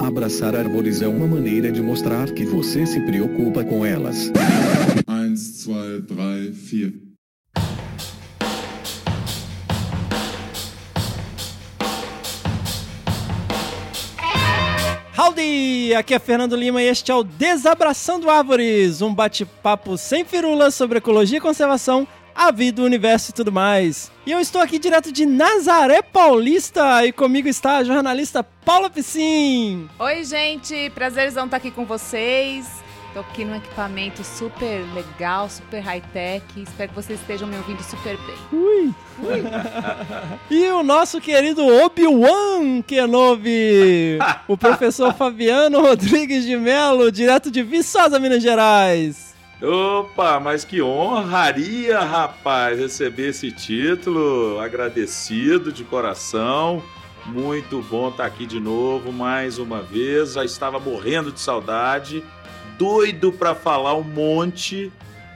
Abraçar árvores é uma maneira de mostrar que você se preocupa com elas. 1, 2, 3, 4. Howdy! Aqui é Fernando Lima e este é o Desabraçando Árvores, um bate-papo sem firulas sobre ecologia e conservação, a vida, o universo e tudo mais. E eu estou aqui direto de Nazaré Paulista e comigo está a jornalista Paula Piscin. Oi, gente, prazerzão estar aqui com vocês. Tô aqui num equipamento super legal, super high-tech. Espero que vocês estejam me ouvindo super bem. Ui! Ui. e o nosso querido Obi-Wan Kenobi, o professor Fabiano Rodrigues de Melo, direto de Viçosa, Minas Gerais. Opa, mas que honraria, rapaz, receber esse título. Agradecido de coração. Muito bom estar aqui de novo, mais uma vez. Já estava morrendo de saudade doido para falar um monte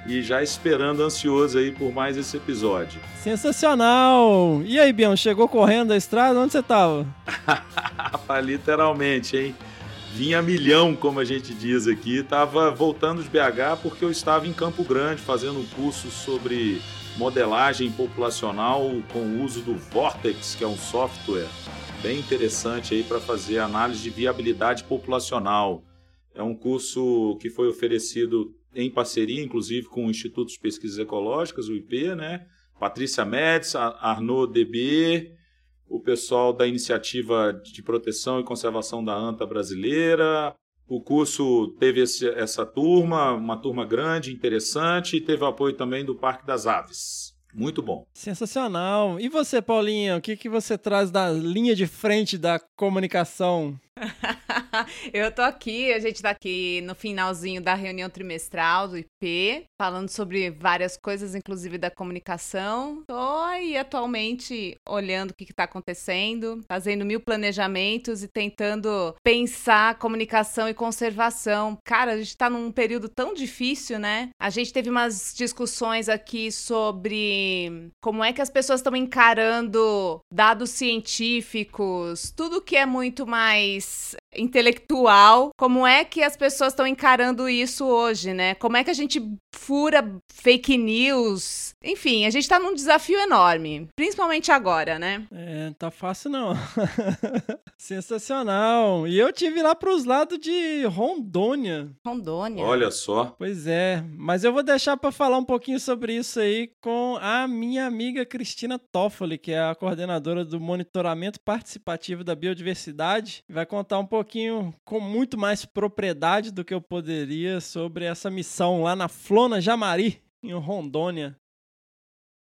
e já esperando ansioso aí por mais esse episódio. Sensacional! E aí, Bião, chegou correndo da estrada? Onde você tava? Literalmente, hein? Vinha milhão, como a gente diz aqui. Tava voltando de BH porque eu estava em Campo Grande fazendo um curso sobre modelagem populacional com o uso do Vortex, que é um software bem interessante aí para fazer análise de viabilidade populacional. É um curso que foi oferecido em parceria, inclusive, com o Instituto de Pesquisas Ecológicas, o IP, né? Patrícia Médici, Arnaud DB, o pessoal da Iniciativa de Proteção e Conservação da ANTA brasileira. O curso teve esse, essa turma, uma turma grande, interessante, e teve o apoio também do Parque das Aves. Muito bom. Sensacional. E você, Paulinha, o que, que você traz da linha de frente da comunicação? eu tô aqui, a gente tá aqui no finalzinho da reunião trimestral do IP, falando sobre várias coisas, inclusive da comunicação. Tô aí atualmente olhando o que, que tá acontecendo, fazendo mil planejamentos e tentando pensar comunicação e conservação. Cara, a gente tá num período tão difícil, né? A gente teve umas discussões aqui sobre como é que as pessoas estão encarando dados científicos, tudo que é muito mais intelectual, como é que as pessoas estão encarando isso hoje, né? Como é que a gente fura fake news? Enfim, a gente tá num desafio enorme, principalmente agora, né? É, tá fácil não. Sensacional. E eu tive lá pros lados de Rondônia. Rondônia. Olha só. Pois é, mas eu vou deixar para falar um pouquinho sobre isso aí com a minha amiga Cristina Toffoli, que é a coordenadora do monitoramento participativo da biodiversidade, vai contar um pouquinho com muito mais propriedade do que eu poderia sobre essa missão lá na Flona Jamari, em Rondônia.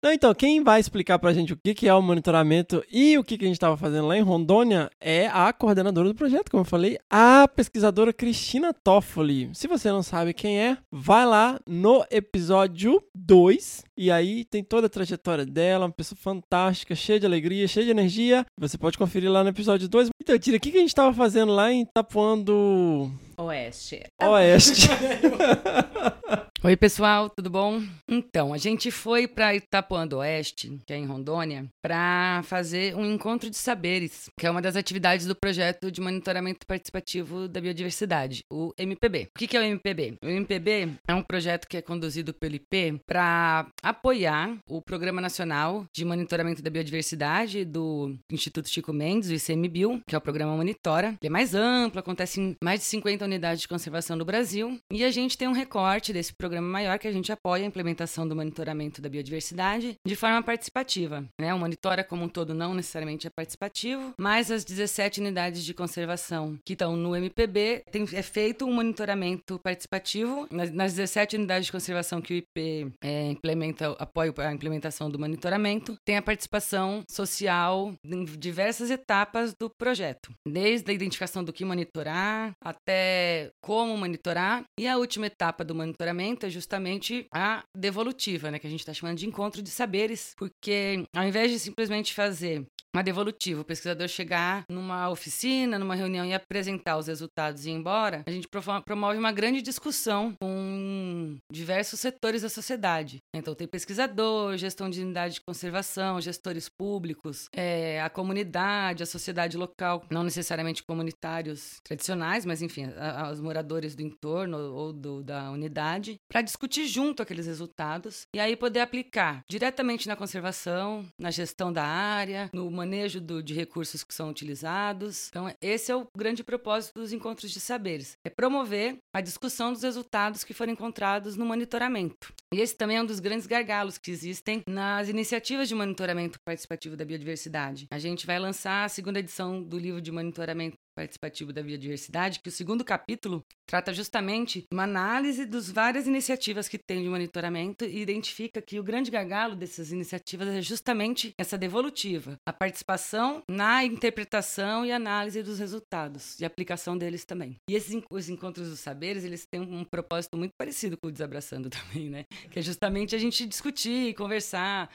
Então, quem vai explicar pra gente o que é o monitoramento e o que a gente estava fazendo lá em Rondônia é a coordenadora do projeto, como eu falei, a pesquisadora Cristina Toffoli. Se você não sabe quem é, vai lá no episódio 2 e aí tem toda a trajetória dela, uma pessoa fantástica, cheia de alegria, cheia de energia. Você pode conferir lá no episódio 2. Então, Tira, o que a gente estava fazendo lá em Tapuã do Oeste. Oeste. Oi, pessoal, tudo bom? Então, a gente foi para Itapuã do Oeste, que é em Rondônia, para fazer um encontro de saberes, que é uma das atividades do projeto de monitoramento participativo da biodiversidade, o MPB. O que é o MPB? O MPB é um projeto que é conduzido pelo IP para apoiar o Programa Nacional de Monitoramento da Biodiversidade do Instituto Chico Mendes, o ICMBio, que é o programa Monitora. Ele é mais amplo, acontece em mais de 50 unidades de conservação no Brasil, e a gente tem um recorte desse programa programa maior que a gente apoia a implementação do monitoramento da biodiversidade de forma participativa. Né? O Monitora como um todo não necessariamente é participativo, mas as 17 unidades de conservação que estão no MPB tem, é feito um monitoramento participativo. Nas, nas 17 unidades de conservação que o IP é, implementa, apoia a implementação do monitoramento, tem a participação social em diversas etapas do projeto, desde a identificação do que monitorar até como monitorar e a última etapa do monitoramento é justamente a devolutiva, né? Que a gente está chamando de encontro de saberes, porque ao invés de simplesmente fazer uma devolutiva. O pesquisador chegar numa oficina, numa reunião e apresentar os resultados e ir embora, a gente promove uma grande discussão com diversos setores da sociedade. Então, tem pesquisador, gestão de unidade de conservação, gestores públicos, é, a comunidade, a sociedade local, não necessariamente comunitários tradicionais, mas enfim, os moradores do entorno ou do, da unidade, para discutir junto aqueles resultados e aí poder aplicar diretamente na conservação, na gestão da área, no manejo do, de recursos que são utilizados. Então, esse é o grande propósito dos encontros de saberes: é promover a discussão dos resultados que foram encontrados no monitoramento. E esse também é um dos grandes gargalos que existem nas iniciativas de monitoramento participativo da biodiversidade. A gente vai lançar a segunda edição do livro de monitoramento participativo da biodiversidade, que o segundo capítulo trata justamente uma análise das várias iniciativas que tem de monitoramento e identifica que o grande gargalo dessas iniciativas é justamente essa devolutiva, a participação na interpretação e análise dos resultados e aplicação deles também. E esses os encontros dos saberes, eles têm um propósito muito parecido com o Desabraçando também, né? Que é justamente a gente discutir, conversar,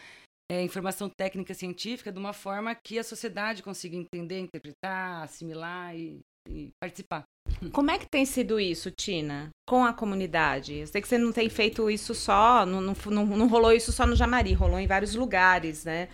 é, informação técnica científica de uma forma que a sociedade consiga entender, interpretar, assimilar e, e participar. Como é que tem sido isso, Tina, com a comunidade? Eu sei que você não tem feito isso só, não, não, não, não rolou isso só no Jamari, rolou em vários lugares, né?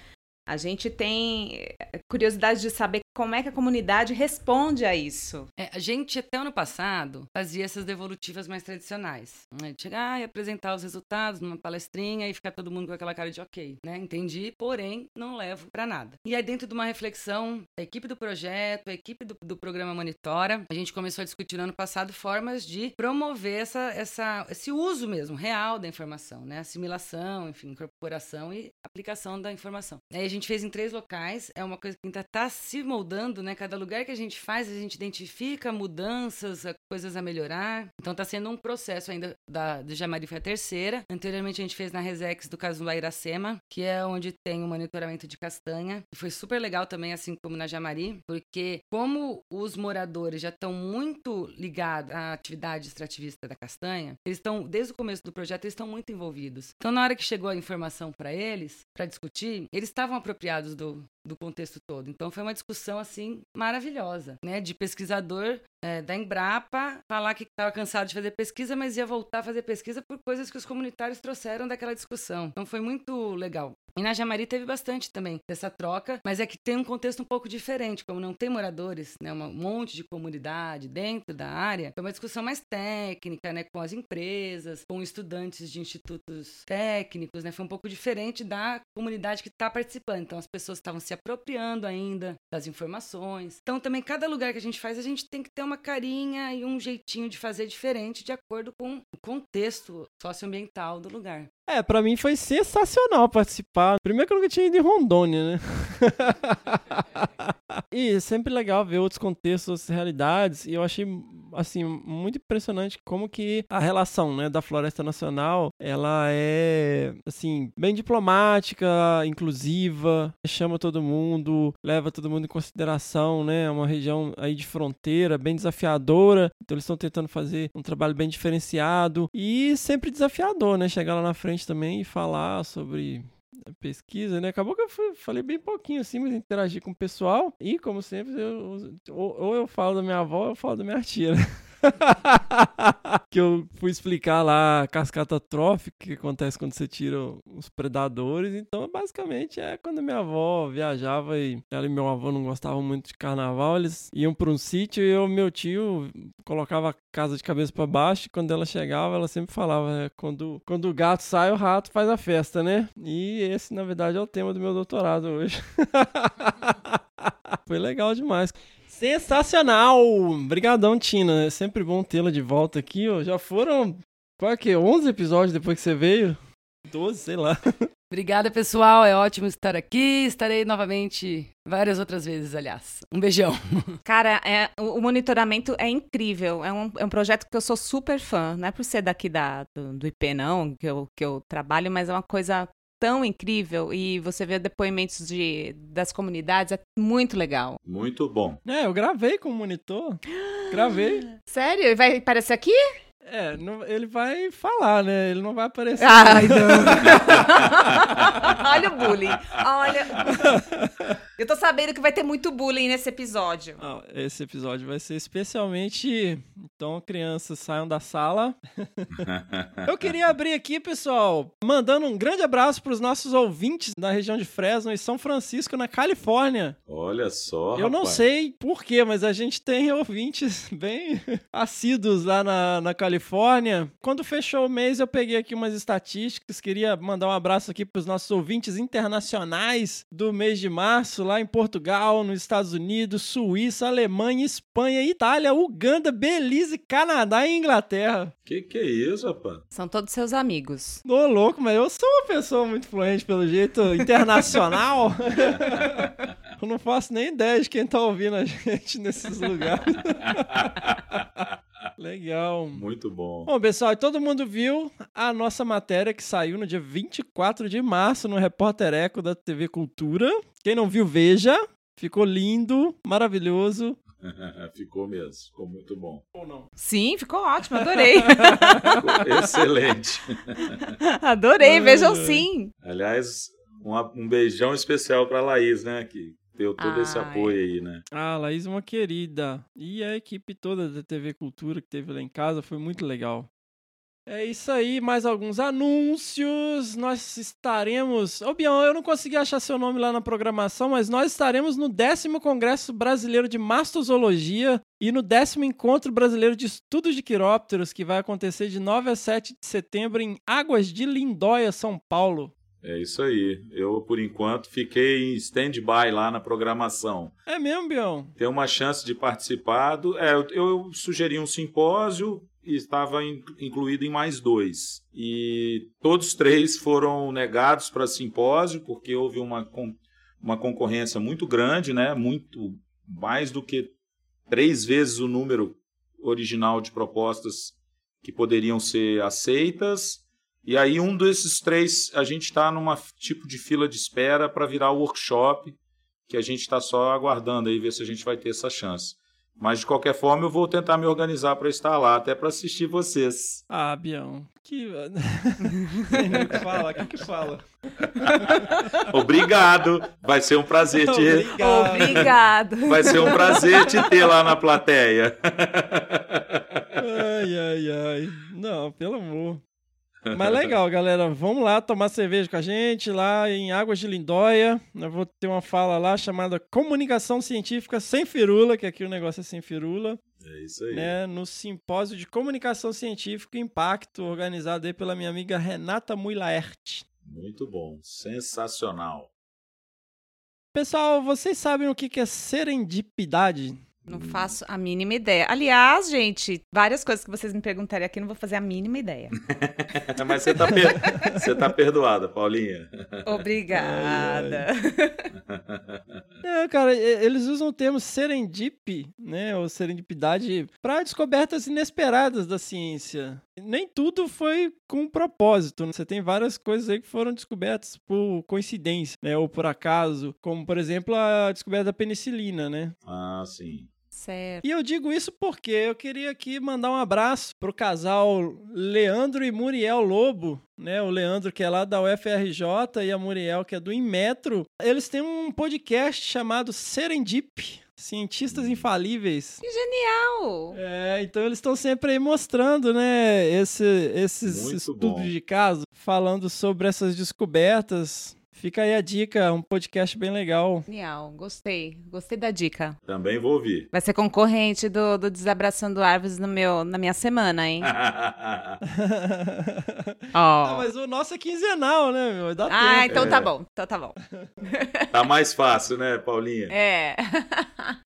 A gente tem eh, curiosidade de saber como é que a comunidade responde a isso. É, a gente, até ano passado, fazia essas devolutivas mais tradicionais. Né? Chegar e apresentar os resultados numa palestrinha e ficar todo mundo com aquela cara de ok, né? Entendi, porém, não levo para nada. E aí, dentro de uma reflexão, a equipe do projeto, a equipe do, do programa Monitora, a gente começou a discutir no ano passado formas de promover essa, essa, esse uso mesmo, real da informação, né? Assimilação, enfim, incorporação e aplicação da informação. Aí a gente fez em três locais, é uma coisa que ainda está se moldando, né? Cada lugar que a gente faz, a gente identifica mudanças, coisas a melhorar. Então está sendo um processo ainda da do foi a terceira. Anteriormente a gente fez na Resex do Casulo Iracema, que é onde tem o monitoramento de castanha. E foi super legal também, assim como na Jamari, porque como os moradores já estão muito ligados à atividade extrativista da castanha, eles estão, desde o começo do projeto, eles estão muito envolvidos. Então na hora que chegou a informação para eles, para discutir, eles estavam apropriados do, do contexto todo. Então foi uma discussão assim maravilhosa, né? De pesquisador é, da Embrapa falar que estava cansado de fazer pesquisa, mas ia voltar a fazer pesquisa por coisas que os comunitários trouxeram daquela discussão. Então foi muito legal. E na Jamari teve bastante também dessa troca, mas é que tem um contexto um pouco diferente, como não tem moradores, né, um monte de comunidade dentro da área, foi uma discussão mais técnica, né, com as empresas, com estudantes de institutos técnicos, né, foi um pouco diferente da comunidade que está participando. Então as pessoas estavam se apropriando ainda das informações. Então também cada lugar que a gente faz, a gente tem que ter uma carinha e um jeitinho de fazer diferente de acordo com o contexto socioambiental do lugar. É, pra mim foi sensacional participar. Primeiro que eu nunca tinha ido em Rondônia, né? e é sempre legal ver outros contextos, outras realidades. E eu achei, assim, muito impressionante como que a relação, né, da Floresta Nacional, ela é, assim, bem diplomática, inclusiva, chama todo mundo, leva todo mundo em consideração, né? É uma região aí de fronteira, bem desafiadora. Então eles estão tentando fazer um trabalho bem diferenciado e sempre desafiador, né? Chegar lá na frente frente também e falar sobre pesquisa, né? Acabou que eu falei bem pouquinho assim, mas interagi com o pessoal. E, como sempre, eu, ou, ou eu falo da minha avó ou eu falo da minha tia, né? que eu fui explicar lá a cascata trófica que acontece quando você tira os predadores. Então, basicamente, é quando minha avó viajava e ela e meu avô não gostavam muito de carnaval, eles iam para um sítio e eu, meu tio, colocava a casa de cabeça para baixo. E quando ela chegava, ela sempre falava: é, quando, quando o gato sai, o rato faz a festa, né? E esse, na verdade, é o tema do meu doutorado hoje. Foi legal demais. Sensacional! Obrigadão, Tina. É sempre bom tê-la de volta aqui. Ó. Já foram, qual é que 11 episódios depois que você veio? 12, sei lá. Obrigada, pessoal. É ótimo estar aqui. Estarei novamente várias outras vezes, aliás. Um beijão. Cara, é, o, monitoramento é incrível. É um, é um projeto que eu sou super fã. Não é por ser daqui da, do, do IP, não, que eu, que eu trabalho, mas é uma coisa tão incrível e você vê depoimentos de, das comunidades, é muito legal. Muito bom. É, eu gravei com o monitor. Gravei. Sério? Vai aparecer aqui? É, não- ele vai falar, né? Ele não vai aparecer. Ai, não. Olha o bullying. Olha. Eu tô sabendo que vai ter muito bullying nesse episódio. Não, esse episódio vai ser especialmente. Então, crianças, saiam da sala. Eu queria abrir aqui, pessoal, mandando um grande abraço para os nossos ouvintes na região de Fresno e São Francisco, na Califórnia. Olha só. Eu não rapaz. sei porquê, mas a gente tem ouvintes bem assíduos lá na, na Califórnia. Quando fechou o mês, eu peguei aqui umas estatísticas. Queria mandar um abraço aqui para os nossos ouvintes internacionais do mês de março, lá em Portugal, nos Estados Unidos, Suíça, Alemanha, Espanha, Itália, Uganda, Belize, Canadá e Inglaterra. Que que é isso, rapaz? São todos seus amigos. Ô, louco, mas eu sou uma pessoa muito fluente, pelo jeito, internacional. eu não faço nem ideia de quem tá ouvindo a gente nesses lugares. Legal. Muito bom. Bom, pessoal, e todo mundo viu a nossa matéria que saiu no dia 24 de março no Repórter Eco da TV Cultura. Quem não viu, veja. Ficou lindo, maravilhoso. Ficou mesmo. Ficou muito bom. Ou não? Sim, ficou ótimo, adorei. Ficou excelente. adorei, Ai, vejam sim. Aliás, um, um beijão especial pra Laís, né? Que deu todo esse Ai. apoio aí, né? Ah, Laís, uma querida. E a equipe toda da TV Cultura que teve lá em casa foi muito legal. É isso aí, mais alguns anúncios. Nós estaremos. Ô, Bião, eu não consegui achar seu nome lá na programação, mas nós estaremos no décimo Congresso Brasileiro de Mastozoologia e no décimo Encontro Brasileiro de Estudos de Quirópteros, que vai acontecer de 9 a 7 de setembro em Águas de Lindóia, São Paulo. É isso aí. Eu, por enquanto, fiquei em stand-by lá na programação. É mesmo, Bião? Tem uma chance de participar. Do, é, eu, eu sugeri um simpósio e estava in- incluído em mais dois. E todos três foram negados para simpósio, porque houve uma, con- uma concorrência muito grande, né? Muito mais do que três vezes o número original de propostas que poderiam ser aceitas. E aí, um desses três, a gente está numa tipo de fila de espera para virar o workshop, que a gente está só aguardando aí ver se a gente vai ter essa chance. Mas de qualquer forma, eu vou tentar me organizar para estar lá, até para assistir vocês. Ah, Bião. Que. O que fala, o que que fala? Obrigado, vai ser um prazer te, Obrigado. Obrigado. vai ser um prazer te ter lá na plateia. Ai, ai, ai. Não, pelo amor. Mas legal, galera. Vamos lá tomar cerveja com a gente lá em Águas de Lindóia. Eu vou ter uma fala lá chamada Comunicação Científica Sem Firula, que aqui o negócio é sem firula, É isso aí. né? No simpósio de Comunicação Científica e Impacto, organizado aí pela minha amiga Renata Muilaert. Muito bom, sensacional. Pessoal, vocês sabem o que que é serendipidade? Não faço a mínima ideia. Aliás, gente, várias coisas que vocês me perguntarem aqui, eu não vou fazer a mínima ideia. Mas você tá, per- você tá perdoada, Paulinha. Obrigada. É, cara, eles usam o termo serendip, né, ou serendipidade, para descobertas inesperadas da ciência. Nem tudo foi com propósito. né? Você tem várias coisas aí que foram descobertas por coincidência, né, ou por acaso, como por exemplo a descoberta da penicilina, né? Ah, sim. Certo. E eu digo isso porque eu queria aqui mandar um abraço pro casal Leandro e Muriel Lobo, né? O Leandro que é lá da UFRJ e a Muriel que é do Inmetro. Eles têm um podcast chamado Serendip, Cientistas Infalíveis. Que genial! É, então eles estão sempre aí mostrando, né, esse- esses Muito estudos bom. de caso, falando sobre essas descobertas. Fica aí a dica, um podcast bem legal. Genial, gostei. Gostei da dica. Também vou ouvir. Vai ser concorrente do, do Desabraçando Árvores no meu, na minha semana, hein? Ah, Ó. mas o nosso é quinzenal, né, meu? Dá Ah, tempo. então tá bom. Então tá bom. tá mais fácil, né, Paulinha? É.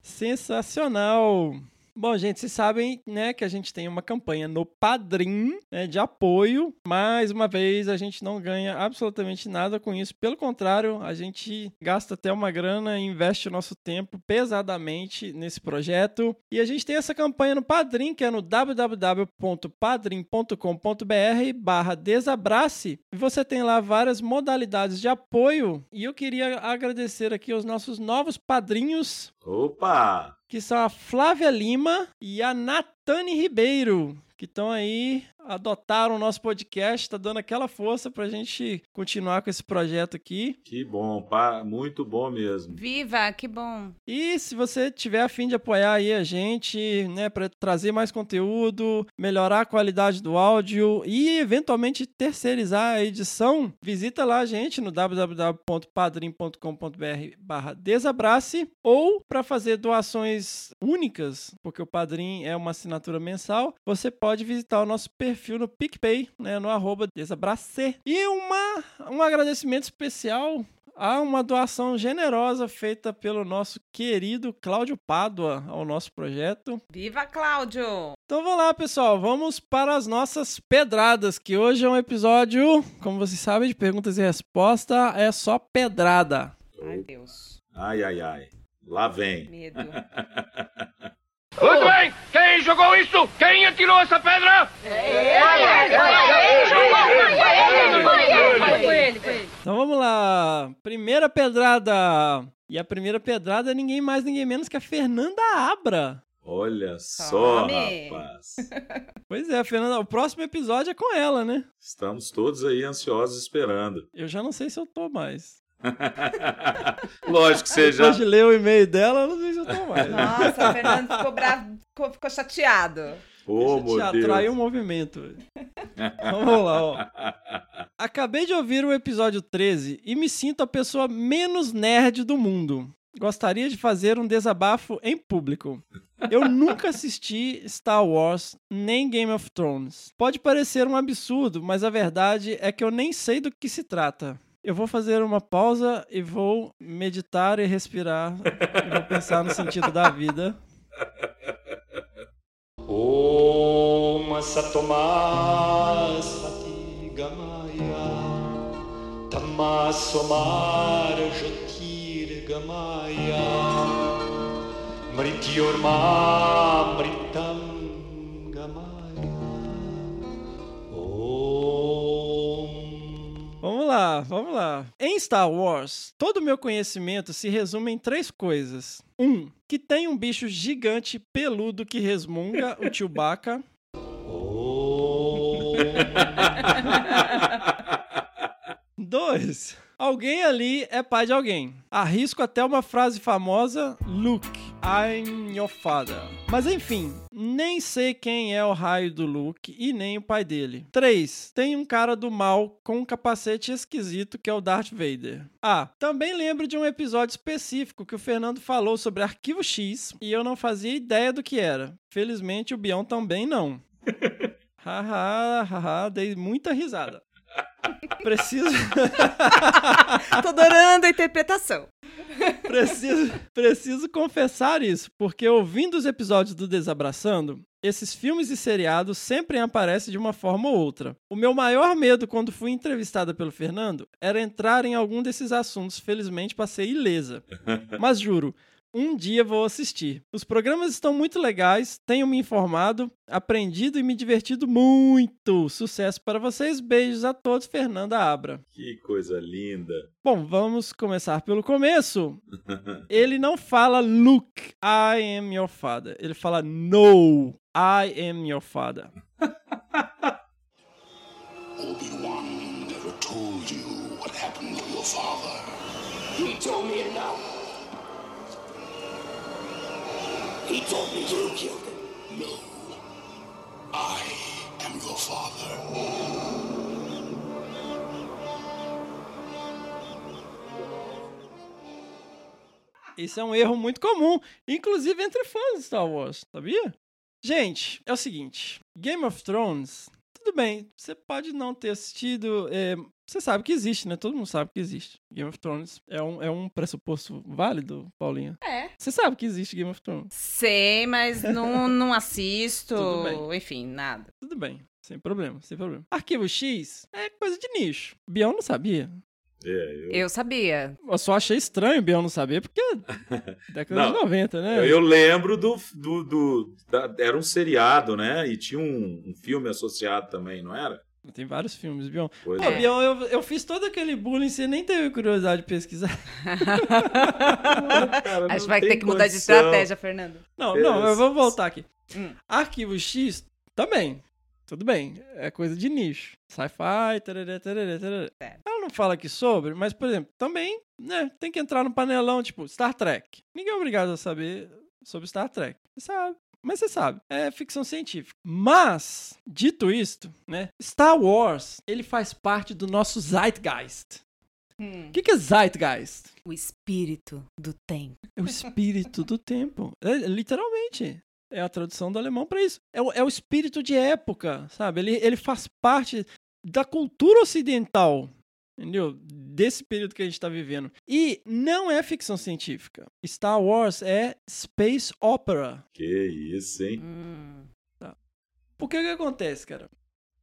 Sensacional! Bom, gente, vocês sabem, né, que a gente tem uma campanha no Padrim, né, de apoio. Mais uma vez, a gente não ganha absolutamente nada com isso. Pelo contrário, a gente gasta até uma grana e investe o nosso tempo pesadamente nesse projeto. E a gente tem essa campanha no Padrim, que é no www.padrim.com.br barra desabrace. E você tem lá várias modalidades de apoio. E eu queria agradecer aqui aos nossos novos padrinhos Opa! Que são a Flávia Lima e a Natane Ribeiro, que estão aí, adotaram o nosso podcast, tá dando aquela força pra gente continuar com esse projeto aqui. Que bom, pá, muito bom mesmo. Viva, que bom. E se você tiver a fim de apoiar aí a gente, né, para trazer mais conteúdo, melhorar a qualidade do áudio e eventualmente terceirizar a edição, visita lá a gente no www.padrim.com.br/desabrace ou para fazer doações únicas, porque o Padrim é uma assinatura mensal, você pode visitar o nosso perfil no PicPay, né, no arroba desabrace. E uma, um agradecimento especial a uma doação generosa feita pelo nosso querido Cláudio Pádua ao nosso projeto. Viva, Cláudio! Então vamos lá, pessoal, vamos para as nossas pedradas, que hoje é um episódio, como vocês sabem, de perguntas e respostas, é só pedrada. Ai, Deus. Ai, ai, ai. Lá vem. Medo. Muito bem! Quem jogou isso? Quem atirou essa pedra? Então vamos lá, primeira pedrada. E a primeira pedrada é ninguém mais, ninguém menos que a Fernanda Abra. Olha só, Tome. rapaz. Pois é, Fernanda, o próximo episódio é com ela, né? Estamos todos aí ansiosos esperando. Eu já não sei se eu tô mais. Lógico que já. Depois de ler o e-mail dela, eu não sei se eu tô mais. Nossa, o Fernando ficou bravo, ficou, ficou chateado. Ô, Já Deus. traiu o movimento. Vamos lá, ó. Acabei de ouvir o episódio 13 e me sinto a pessoa menos nerd do mundo. Gostaria de fazer um desabafo em público. Eu nunca assisti Star Wars nem Game of Thrones. Pode parecer um absurdo, mas a verdade é que eu nem sei do que se trata. Eu vou fazer uma pausa e vou meditar e respirar. E vou pensar no sentido da vida. Om Satoma Sati Gamaya Tamasomar Jyotir Gamaya Mrityorma Mritam lá, vamos lá. Em Star Wars, todo o meu conhecimento se resume em três coisas. Um, que tem um bicho gigante peludo que resmunga, o Chewbacca. Dois, alguém ali é pai de alguém. Arrisco até uma frase famosa: Luke, I'm your father. Mas enfim, nem sei quem é o raio do Luke e nem o pai dele. 3. Tem um cara do mal com um capacete esquisito que é o Darth Vader. Ah, também lembro de um episódio específico que o Fernando falou sobre Arquivo X e eu não fazia ideia do que era. Felizmente o Bion também não. Haha, haha, dei muita risada. Preciso. Tô adorando a interpretação. Preciso, preciso confessar isso, porque ouvindo os episódios do Desabraçando, esses filmes e seriados sempre aparecem de uma forma ou outra. O meu maior medo quando fui entrevistada pelo Fernando era entrar em algum desses assuntos. Felizmente passei ilesa. Mas juro, um dia vou assistir. Os programas estão muito legais, tenho me informado, aprendido e me divertido muito. Sucesso para vocês, beijos a todos, Fernanda Abra. Que coisa linda. Bom, vamos começar pelo começo. Ele não fala Luke, I am your father. Ele fala No, I am your father. Obi-Wan never told you what happened to your father. He told me it now. He told me you killed him. No. I am your father. Isso é um erro muito comum, inclusive entre fãs de Star Wars, sabia? Gente, é o seguinte: Game of Thrones, tudo bem, você pode não ter assistido. é, você sabe que existe, né? Todo mundo sabe que existe. Game of Thrones é um, é um pressuposto válido, Paulinha. É. Você sabe que existe Game of Thrones. Sei, mas não, não assisto. Tudo bem. Enfim, nada. Tudo bem, sem problema, sem problema. Arquivo X é coisa de nicho. Biel não sabia. É, eu, Eu sabia. Eu só achei estranho o Biel não saber, porque década de Não, 90, né? eu, eu lembro do. do, do- da- era um seriado, né? E tinha um, um filme associado também, não era? Tem vários filmes, Bion. Pois Pô, é. Bion, eu, eu fiz todo aquele bullying, você nem teve curiosidade de pesquisar. Cara, Acho que vai ter que mudar de estratégia, Fernando. Não, É, não, eu vou voltar aqui. Hum. Arquivo X também. tudo bem, é coisa de nicho. Sci-fi, tarará, tarará, tarará. Ela não fala aqui sobre, mas, por exemplo, também, né, tem que entrar no panelão, tipo, Star Trek. Ninguém é obrigado a saber sobre Star Trek. Você sabe. Mas você sabe, é ficção científica. Mas, dito isto, né, Star Wars, ele faz parte do nosso zeitgeist. O que, que é zeitgeist? O espírito do tempo. É o espírito do tempo. É, literalmente. É a tradução do alemão para isso. É o, é o espírito de época, sabe? Ele, ele faz parte da cultura ocidental, entendeu? Desse período que a gente está vivendo. E não é ficção científica. Star Wars é space opera. Que isso, hein? Porque o que acontece, cara?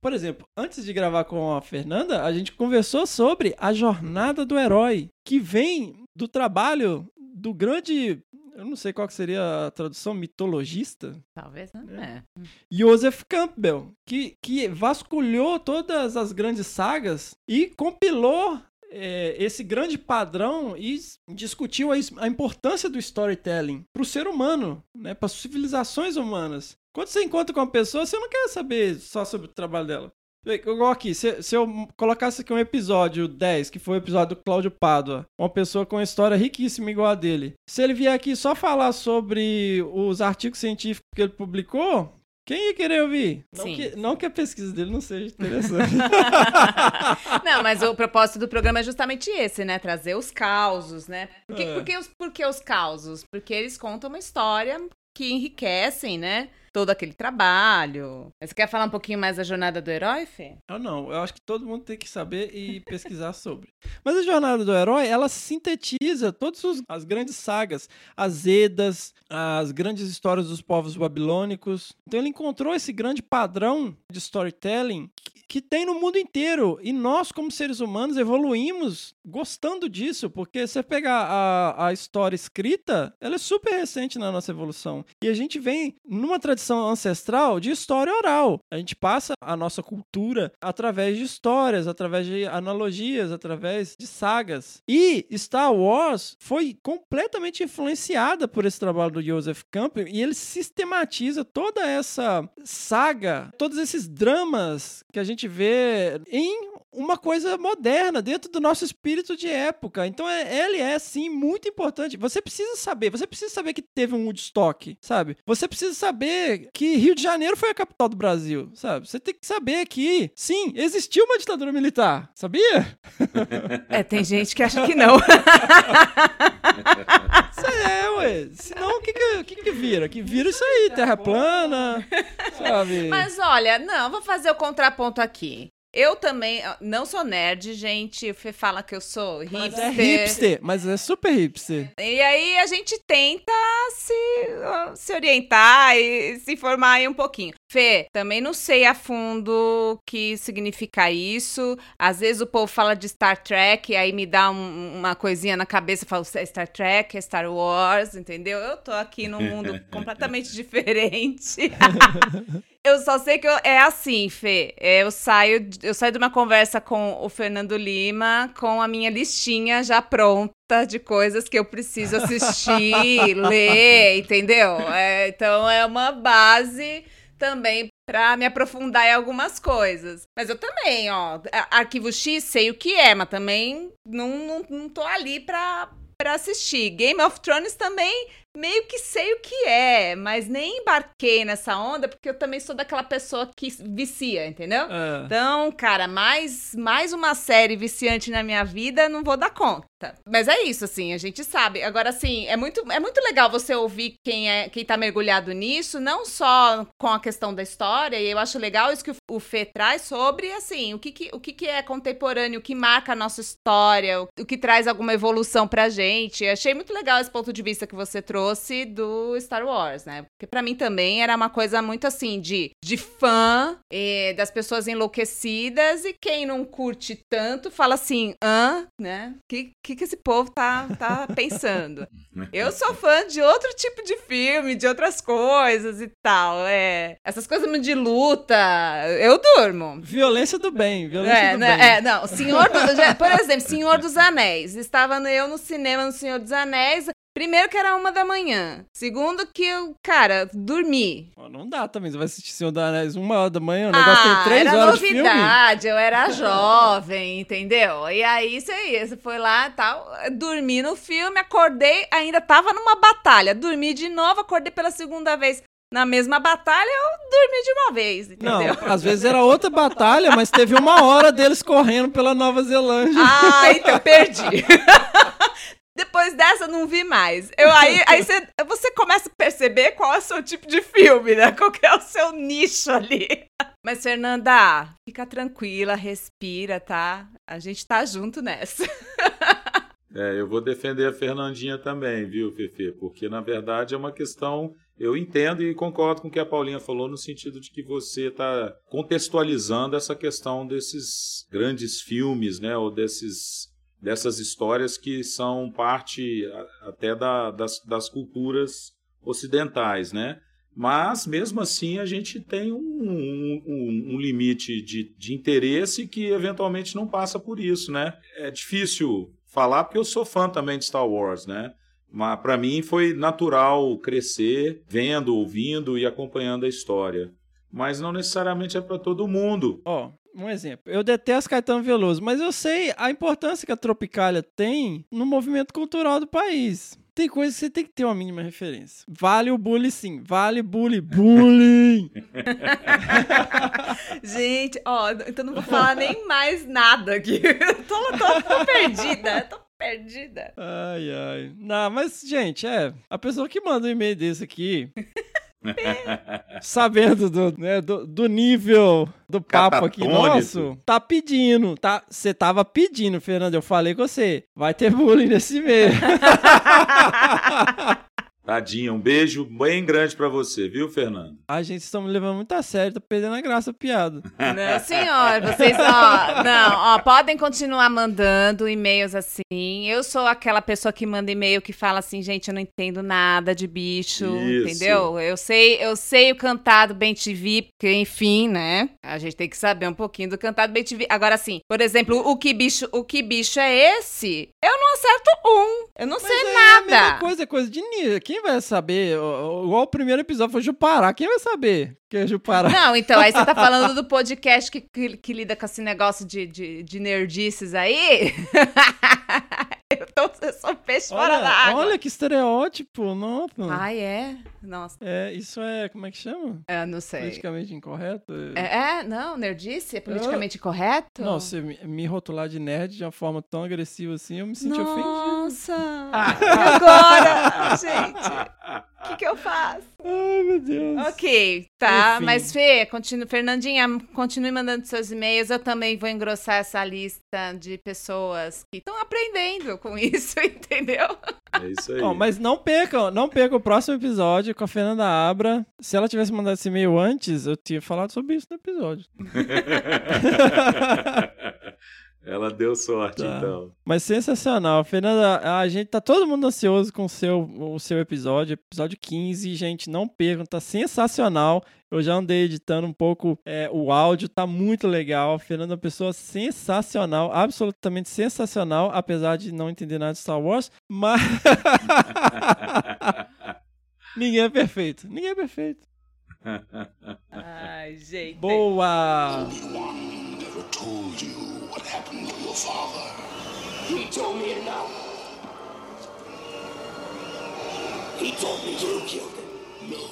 Por exemplo, antes de gravar com a Fernanda, a gente conversou sobre a jornada do herói, que vem do trabalho do grande, eu não sei qual que seria a tradução, mitologista, Talvez, né? É. Joseph Campbell, que, que vasculhou todas as grandes sagas e compilou é, esse grande padrão e discutiu a, is- a importância do storytelling para o ser humano, né, para as civilizações humanas. Quando você encontra com uma pessoa, você não quer saber só sobre o trabalho dela. Igual aqui, se, se eu colocasse aqui um episódio 10, que foi o episódio do Cláudio Pádua, uma pessoa com uma história riquíssima igual a dele. Se ele vier aqui só falar sobre os artigos científicos que ele publicou, quem ia querer ouvir? Não que, não que a pesquisa dele não seja interessante. Não, mas o propósito do programa é justamente esse, né? Trazer os causos, né? Por que, É. por que os, por que os causos? Porque eles contam uma história que enriquecem, né? Todo aquele trabalho. Você quer falar um pouquinho mais da jornada do herói, Fê? Eu não, eu acho que todo mundo tem que saber e pesquisar sobre. Mas a jornada do herói, ela sintetiza todas as grandes sagas, as Edas, as grandes histórias dos povos babilônicos. Então ele encontrou esse grande padrão de storytelling que, que tem no mundo inteiro. E nós, como seres humanos, evoluímos gostando disso, porque você pegar a, a história escrita, ela é super recente na nossa evolução. E a gente vem numa tradição ancestral de história oral. A gente passa a nossa cultura através de histórias, através de analogias, através de sagas. E Star Wars foi completamente influenciada por esse trabalho do Joseph Campbell e ele sistematiza toda essa saga, todos esses dramas que a gente vê em uma coisa moderna, dentro do nosso espírito de época. Então, é, ele é, sim, muito importante. Você precisa saber, você precisa saber que teve um Woodstock, sabe? Você precisa saber que Rio de Janeiro foi a capital do Brasil, sabe? Você tem que saber que, sim, existiu uma ditadura militar, sabia? É, tem gente que acha que não. Isso é, ué. Senão, o que que, o que que vira? Que vira isso aí, terra plana, sabe? Mas olha, não, vou fazer o contraponto aqui. Eu também ó, não sou nerd, gente. O Fê fala que eu sou hipster. Mas é hipster, mas é super hipster. E aí a gente tenta se, se orientar e se informar aí um pouquinho. Fê, também não sei a fundo o que significa isso. Às vezes o povo fala de Star Trek e aí me dá um- uma coisinha na cabeça e fala é Star Trek, é Star Wars, entendeu? Eu tô aqui num mundo completamente diferente. Eu só sei que eu- é assim, Fê. É, Eu saio, de- eu saio de uma conversa com o Fernando Lima com a minha listinha já pronta de coisas que eu preciso assistir, ler, entendeu? É, então é uma base também pra me aprofundar em algumas coisas. Mas eu também, ó, Arquivo X sei o que é, mas também não, não, não tô ali pra, pra assistir. Game of Thrones também meio que sei o que é, mas nem embarquei nessa onda porque eu também sou daquela pessoa que vicia, entendeu? É. Então, cara, mais, mais uma série viciante na minha vida, não vou dar conta. Mas é isso, assim, a gente sabe. Agora, assim, é muito, é muito legal você ouvir quem é quem tá mergulhado nisso, não só com a questão da história, e eu acho legal isso que o, Fê traz sobre, assim, o que, que, o que, que é contemporâneo, o que marca a nossa história, o, o que traz alguma evolução pra gente. Achei muito legal esse ponto de vista que você trouxe do Star Wars, né? Porque pra mim também era uma coisa muito assim de, de fã, das pessoas enlouquecidas e quem não curte tanto fala assim, hã, né? Que, que, que esse povo tá, tá pensando? Eu sou fã de outro tipo de filme, de outras coisas e tal. É, essas coisas de luta, eu durmo. Violência do bem, violência É, do né, bem. é, não, Senhor do, por exemplo, Senhor dos Anéis. Estava eu no cinema no Senhor dos Anéis. Primeiro que era uma da manhã. Segundo que eu, cara, dormi. Não dá também, você vai assistir Senhor dos Anéis uma hora da manhã, o negócio Ah, tem três era horas de filme. novidade, eu era jovem, entendeu? E aí você ia, você foi lá e tal, dormi no filme, acordei, ainda tava numa batalha. Dormi de novo, acordei pela segunda vez na mesma batalha, eu dormi de uma vez, Não, entendeu? às vezes era outra batalha, mas teve uma hora deles correndo pela Nova Zelândia. Ah, então perdi. Depois dessa, eu não vi mais. Eu, aí aí você, você começa a perceber qual é o seu tipo de filme, né? Qual que é o seu nicho ali. Mas, Fernanda, fica tranquila, respira, tá? A gente tá junto nessa. É, eu vou defender a Fernandinha também, viu, Fefe? Porque, na verdade, é uma questão. Eu entendo e concordo com o que a Paulinha falou, no sentido de que você está contextualizando essa questão desses grandes filmes, né? Ou desses, dessas histórias que são parte até da- das, das culturas ocidentais, né? Mas, mesmo assim, a gente tem um, um- um- limite de, de interesse que, eventualmente, não passa por isso, né? É difícil falar porque eu sou fã também de Star Wars, né? Mas para mim foi natural crescer vendo, ouvindo e acompanhando a história. Mas não necessariamente é para todo mundo. Ó, um exemplo. Eu detesto Caetano Veloso, mas eu sei a importância que a Tropicália tem no movimento cultural do país. Tem coisa que você tem que ter uma mínima referência. Vale o bullying, sim. Vale bullying. Bullying! Gente, ó, então não vou falar nem mais nada aqui. tô, tô, tô perdida, tô perdida. Ai, ai. Não, mas, gente, é. A pessoa que manda um e-mail desse aqui. sabendo do, né, do, do nível do papo aqui nosso, tá pedindo, tá? Você tava pedindo, Fernando. Eu falei com você. Vai ter bullying nesse e-mail. Tadinha, um beijo bem grande para você, viu, Fernando? A gente está me levando muito a sério, tá perdendo a graça a piada. Não, senhor, vocês, ó, não, ó, podem continuar mandando e-mails assim. Eu sou aquela pessoa que manda e-mail que fala assim, gente, eu não entendo nada de bicho, Isso. entendeu? Eu sei, eu sei o cantado bem TV, porque enfim, né? A gente tem que saber um pouquinho do cantado bem TV. Agora assim, por exemplo, o que bicho, o que bicho é esse? Eu não acerto um. Eu não sei Mas aí É a mesma nada. coisa, é coisa de nível. Quem vai saber? Igual o primeiro episódio foi Jupará. Quem vai saber que é Jupará? Não, então, aí você tá falando do podcast que, que, que lida com esse negócio de, de, de nerdices aí. eu, tô, eu sou peixe fora da Olha, água. olha que estereótipo. Nossa. Ai, é? Nossa, É, isso é, como é que chama? eu não sei. Politicamente incorreto? É, é? não, nerdice é politicamente correto? Não, você me, me rotular de nerd de uma forma tão agressiva assim, eu me senti ofendido. Nossa! Agora, gente? O que, que eu faço? Ai, meu Deus. Ok, tá. Enfim. Mas, Fê, continue, Fernandinha, continue mandando seus e-mails. Eu também vou engrossar essa lista de pessoas que estão aprendendo com isso, entendeu? É isso aí. Ó, mas não percam, não percam o próximo episódio com a Fernanda Abra. Se ela tivesse mandado esse e-mail antes, eu tinha falado sobre isso no episódio. Ela deu sorte, Tá. então. Mas sensacional. Fernanda, a gente tá todo mundo ansioso com o seu, o seu episódio, episódio 15. Gente, não percam, tá sensacional. Eu já andei editando um pouco é, o áudio, tá muito legal. A Fernanda é uma pessoa sensacional, absolutamente sensacional, apesar de não entender nada de Star Wars, mas. Ninguém é perfeito. Ninguém é perfeito. Ai, gente. Boa! Told you what happened to your father. He told me now. He told me you killed him. No.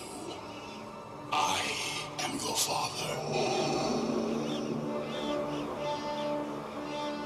I am your father.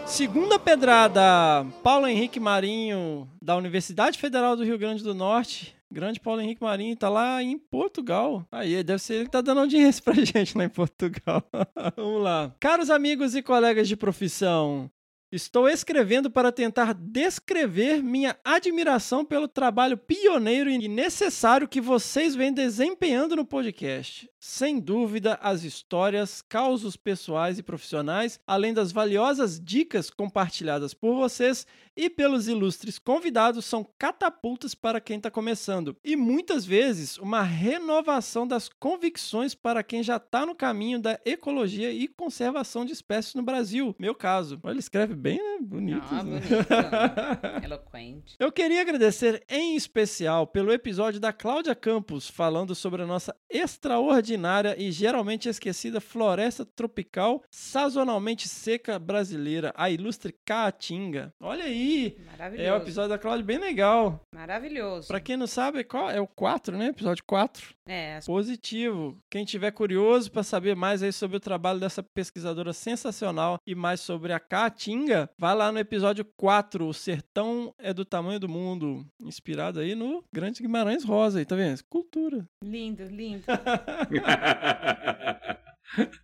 Segunda pedrada, Paulo Henrique Marinho, da Universidade Federal do Rio Grande do Norte. Grande Paulo Henrique Marinho, tá lá em Portugal. Aí, deve ser ele que tá dando audiência pra gente lá em Portugal. Vamos lá. Caros amigos e colegas de profissão, estou escrevendo para tentar descrever minha admiração pelo trabalho pioneiro e necessário que vocês vêm desempenhando no podcast. Sem dúvida, as histórias, causos pessoais e profissionais, além das valiosas dicas compartilhadas por vocês e pelos ilustres convidados, são catapultas para quem está começando e muitas vezes uma renovação das convicções para quem já está no caminho da ecologia e conservação de espécies no Brasil. Meu caso. Olha, ele escreve bem né, bonitos. Ah, né? bonito. Eloquente. Eu queria agradecer em especial pelo episódio da Cláudia Campos, falando sobre a nossa extraordinária e geralmente esquecida floresta tropical sazonalmente seca brasileira, a ilustre Caatinga. Olha aí! Maravilhoso. É o episódio da Cláudia bem legal. Maravilhoso. Pra quem não sabe, qual é o 4, né? Episódio 4. É, Positivo. Quem tiver curioso para saber mais aí sobre o trabalho dessa pesquisadora sensacional e mais sobre a Caatinga, vai lá no episódio 4, O Sertão é do Tamanho do Mundo, inspirado aí no Grande Guimarães Rosa, aí, tá vendo? Cultura. lindo, lindo.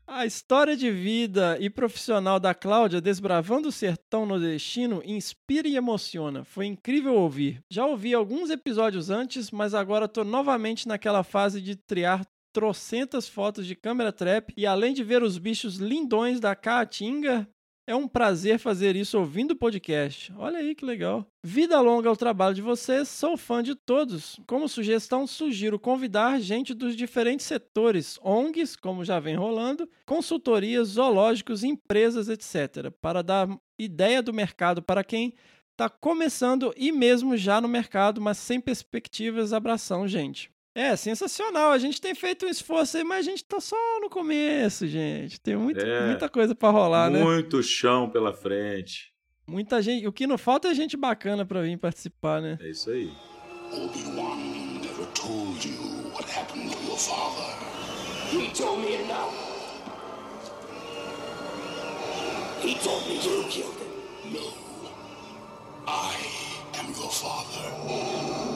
A história de vida e profissional da Cláudia desbravando o sertão nordestino inspira e emociona. Foi incrível ouvir. Já ouvi alguns episódios antes, mas agora tô novamente naquela fase de triar trocentas fotos de câmera trap e além de ver os bichos lindões da Caatinga, é um prazer fazer isso ouvindo o podcast. Olha aí que legal. Vida longa ao trabalho de vocês, sou fã de todos. Como sugestão, sugiro convidar gente dos diferentes setores, ONGs, como já vem rolando, consultorias, zoológicos, empresas, etc., para dar ideia do mercado para quem está começando e mesmo já no mercado, mas sem perspectivas. Abração, gente. É, sensacional. A gente tem feito um esforço aí, mas a gente tá só no começo, gente. Tem muito, É. muita coisa para rolar, né? Muito chão pela frente. Muita gente. O que não falta é gente bacana para vir participar, né? É isso aí. Obi-Wan never told you what happened to your father. He told me enough. He told me you killed him. No. I am your father.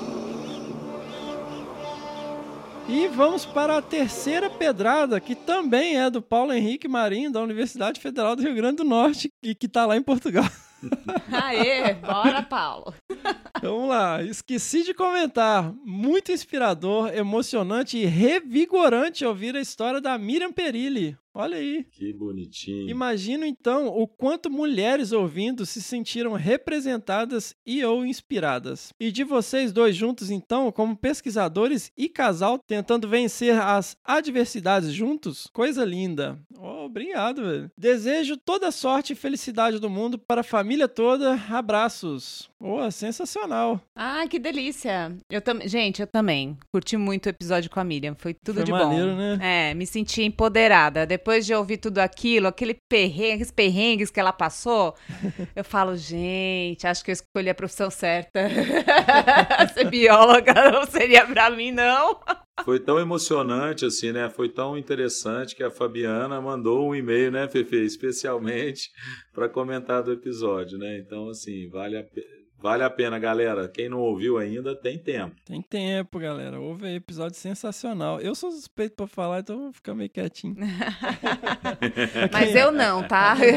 E vamos para a terceira pedrada, que também é do Paulo Henrique Marinho, da Universidade Federal do Rio Grande do Norte, e que tá lá em Portugal. Aê, bora, Paulo. Vamos lá, esqueci de comentar. Muito inspirador, emocionante e revigorante ouvir a história da Miriam Perilli. Olha aí. Que bonitinho. Imagino então o quanto mulheres ouvindo se sentiram representadas e ou inspiradas. E de vocês dois juntos então, como pesquisadores e casal tentando vencer as adversidades juntos? Coisa linda. Oh, obrigado, velho. Desejo toda sorte e felicidade do mundo para a família toda. Abraços. Oh, sensacional. Ah, que delícia. Eu tam... Gente, eu também curti muito o episódio com a Miriam. Foi tudo Foi de maneiro, bom. né? É, me senti empoderada. Depois de ouvir tudo aquilo, aquele perrengue, aqueles perrengues que ela passou, eu falo, gente, acho que eu escolhi a profissão certa. Ser bióloga não seria pra mim, não. Foi tão emocionante assim, né? Foi tão interessante que a Fabiana mandou um e-mail, né, Fefe, especialmente para comentar do episódio, né? Então, assim, vale a, pe- vale a pena, galera. Quem não ouviu ainda, tem tempo. Tem tempo, galera. Houve episódio sensacional. Eu sou suspeito pra falar, então vou ficar meio quietinho. Mas eu não, tá?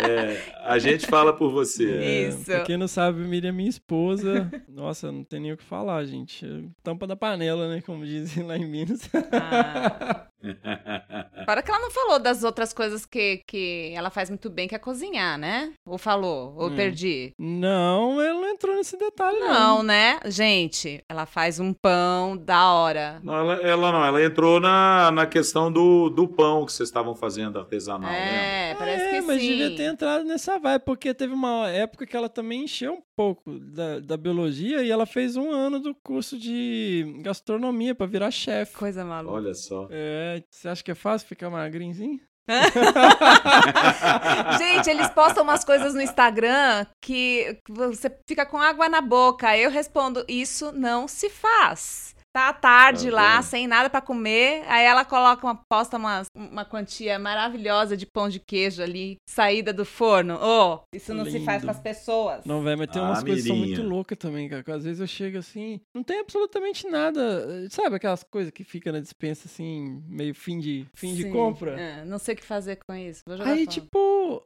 É, a gente fala por você. É, Isso. Pra quem não sabe, Miriam é minha esposa. Nossa, não tem nem o que falar, gente. Tampa da panela, né? Como dizem lá em Minas. Ah. Fora que ela não falou das outras coisas que, que ela faz muito bem, que é cozinhar, né? Ou falou? Ou Hum. perdi? Não, ela não entrou nesse detalhe, não. Não, né? Gente, ela faz um pão da hora. Não, ela, ela não, ela entrou na, na questão do, do pão que vocês estavam fazendo artesanal, né? É, parece é, que mas sim. devia ter entrado nessa vibe, porque teve uma época que ela também encheu um pouco da, da biologia e ela fez um ano do curso de gastronomia pra virar chefe. Coisa maluca. Olha só. É, você acha que é fácil ficar magrinho assim? Gente, eles postam umas coisas no Instagram que você fica com água na boca. Eu respondo: Isso não se faz. Tá à tarde Tá lá, sem nada pra comer. Aí ela coloca uma, posta uma, uma quantia maravilhosa de pão de queijo ali, saída do forno. Ô, isso não se faz Lindo. com as pessoas. Não, velho, mas tem Ah, umas coisas que são Mirinha. muito loucas também, cara. que Às vezes eu chego assim, não tem absolutamente nada. eh, Sabe aquelas coisas que fica na dispensa assim, meio fim de, fim de compra? É, não sei o que fazer com isso. Vou jogar Aí, fora. tipo,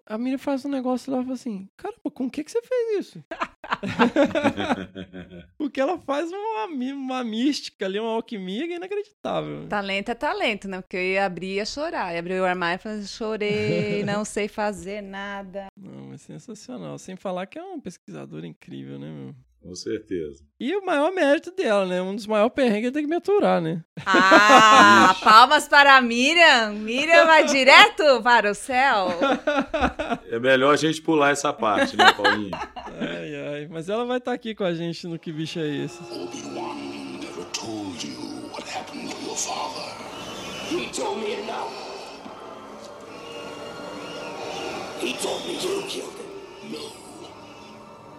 a menina faz um negócio lá e fala assim: Caramba, com o que, que você fez isso? Porque ela faz uma, uma mística ali, uma alquimia que é inacreditável. Talento é talento, né? Porque eu ia abrir e ia chorar. Ia abrir o armário e falar, chorei, não sei fazer nada. Não, é sensacional. Sem falar que é uma pesquisadora incrível, né, meu? Com certeza. E o maior mérito dela, né? Um dos maiores perrengues é ter que me aturar, né? Ah, palmas para a Miriam. Miriam vai direto para o céu. É melhor a gente pular essa parte, né, Paulinho? Ai, ai. Mas ela vai estar aqui com a gente no Que Bicho é Esse? Obi-Wan never told you what happened to your father. He told me it now. He told me you killed him. No.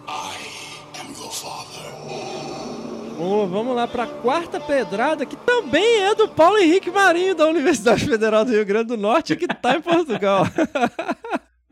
I. Bom, vamos lá para a quarta pedrada, que também é do Paulo Henrique Marinho, da Universidade Federal do Rio Grande do Norte, que tá em Portugal.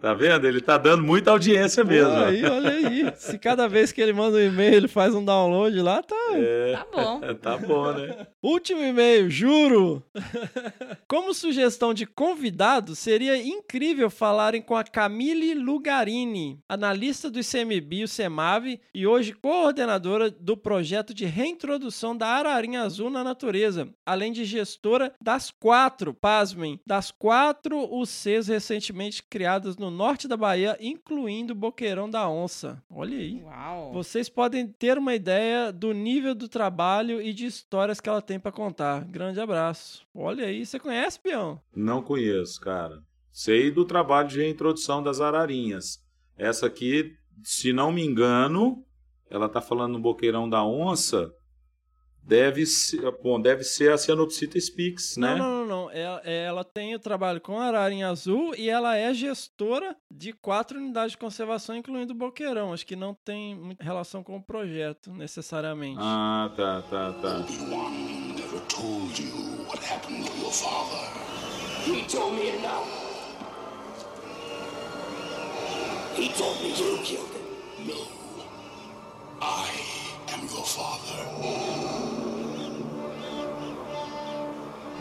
Tá vendo? Ele tá dando muita audiência mesmo. ó. Aí, olha aí. Se cada vez que ele manda um e-mail, ele faz um download lá, tá. É, Tá bom. tá bom, né? Último e-mail, juro! Como sugestão de convidado, seria incrível falarem com a Camille Lugarini, analista do ICMBio e o SEMAV e hoje coordenadora do projeto de reintrodução da ararinha azul na natureza, além de gestora das quatro, pasmem, das quatro UCs recentemente criadas no norte da Bahia, incluindo o Boqueirão da Onça. Olha aí. Uau. Vocês podem ter uma ideia do nível do trabalho e de histórias que ela tem para contar. Grande abraço. Olha aí, você conhece, Peão? Não conheço, cara. Sei do trabalho de reintrodução das ararinhas. Essa aqui, se não me engano, ela tá falando no Boqueirão da Onça. Deve ser, bom, deve ser a Cianopsita spix, né? Não, não, não, não. Ela, ela tem o trabalho com a ararinha azul e ela é gestora de quatro unidades de conservação, incluindo o Boqueirão. Acho que não tem muita relação com o projeto, necessariamente. Ah, tá, tá, tá. Told you what happened to your father. He told me now. He told me you killed him. No. I am your father.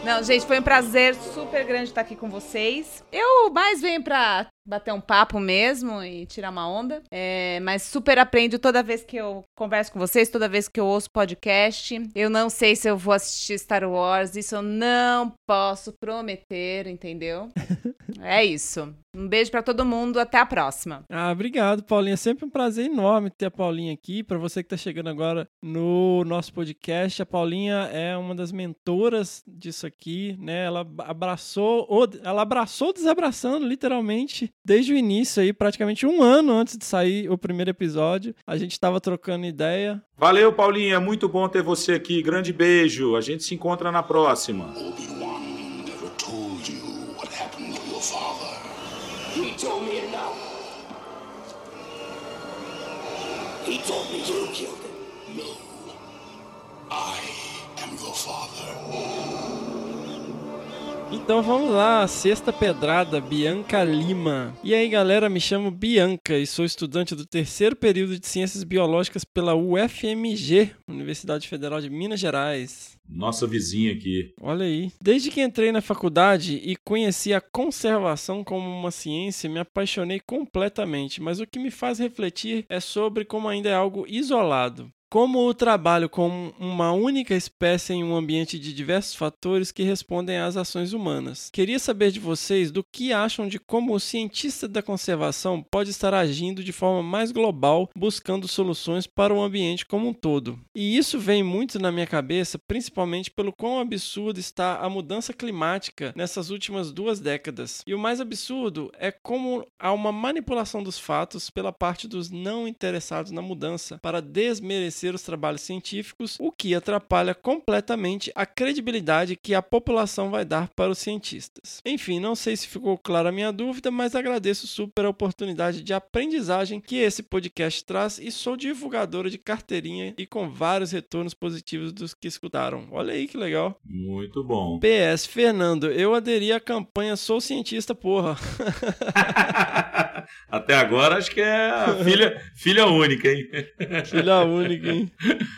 Não, gente, foi um prazer super grande estar aqui com vocês. Eu mais venho pra bater um papo mesmo e tirar uma onda. É, mas super aprendo toda vez que eu converso com vocês, toda vez que eu ouço podcast. Eu não sei se eu vou assistir Star Wars, isso eu não posso prometer, entendeu? é isso. Um beijo pra todo mundo, até a próxima. Ah, obrigado, Paulinha. Sempre um prazer enorme ter a Paulinha aqui. Para você que está chegando agora no nosso podcast, a Paulinha é uma das mentoras disso aqui, né? Ela abraçou, ela abraçou desabraçando, literalmente, desde o início aí, praticamente um ano antes de sair o primeiro episódio. A gente estava trocando ideia. Valeu, Paulinha. Muito bom ter você aqui. Grande beijo. A gente se encontra na próxima. Told me now. He told me you killed him. No. I am your father. Então vamos lá, sexta pedrada, Bianca Lima. E aí galera, me chamo Bianca e sou estudante do terceiro período de Ciências Biológicas pela UFMG, Universidade Federal de Minas Gerais. Nossa vizinha aqui. Olha aí. Desde que entrei na faculdade e conheci a conservação como uma ciência, me apaixonei completamente, mas o que me faz refletir é sobre como ainda é algo isolado. Como o trabalho com uma única espécie em um ambiente de diversos fatores que respondem às ações humanas. Queria saber de vocês do que acham de como o cientista da conservação pode estar agindo de forma mais global, buscando soluções para o ambiente como um todo. E isso vem muito na minha cabeça, principalmente pelo quão absurdo está a mudança climática nessas últimas duas décadas. E o mais absurdo é como há uma manipulação dos fatos pela parte dos não interessados na mudança para desmerecer os trabalhos científicos, o que atrapalha completamente a credibilidade que a população vai dar para os cientistas. Enfim, não sei se ficou clara a minha dúvida, mas agradeço super a oportunidade de aprendizagem que esse podcast traz e sou divulgadora de carteirinha e com vários retornos positivos dos que escutaram. Olha aí que legal. Muito bom. PS, Fernando, eu aderi à campanha Sou Cientista, porra. Até agora acho que é a filha, filha única, hein? Filha única, hein?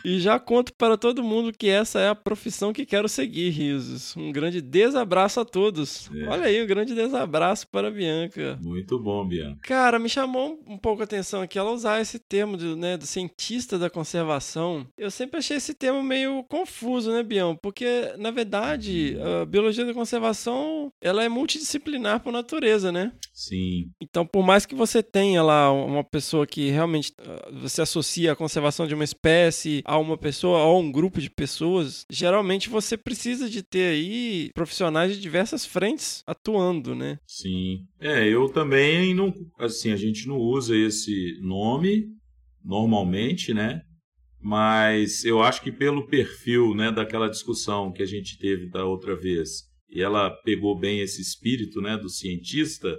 E já conto para todo mundo que essa é a profissão que quero seguir, risos. Um grande desabraço a todos. É. Olha aí, um grande desabraço para a Bianca. Muito bom, Bianca. Cara, me chamou um pouco a atenção aqui ela usar esse termo do, né, do cientista da conservação. Eu sempre achei esse termo meio confuso, né, Bião? Porque, na verdade, a biologia da conservação ela é multidisciplinar por natureza, né? Sim. Então, por mais que você tenha lá uma pessoa que realmente uh, você associa a conservação de uma espécie a uma pessoa ou um grupo de pessoas, geralmente você precisa de ter aí profissionais de diversas frentes atuando, né? Sim. É, eu também não, assim, a gente não usa esse nome normalmente, né? Mas eu acho que pelo perfil, né, daquela discussão que a gente teve da outra vez, e ela pegou bem esse espírito, né, do cientista,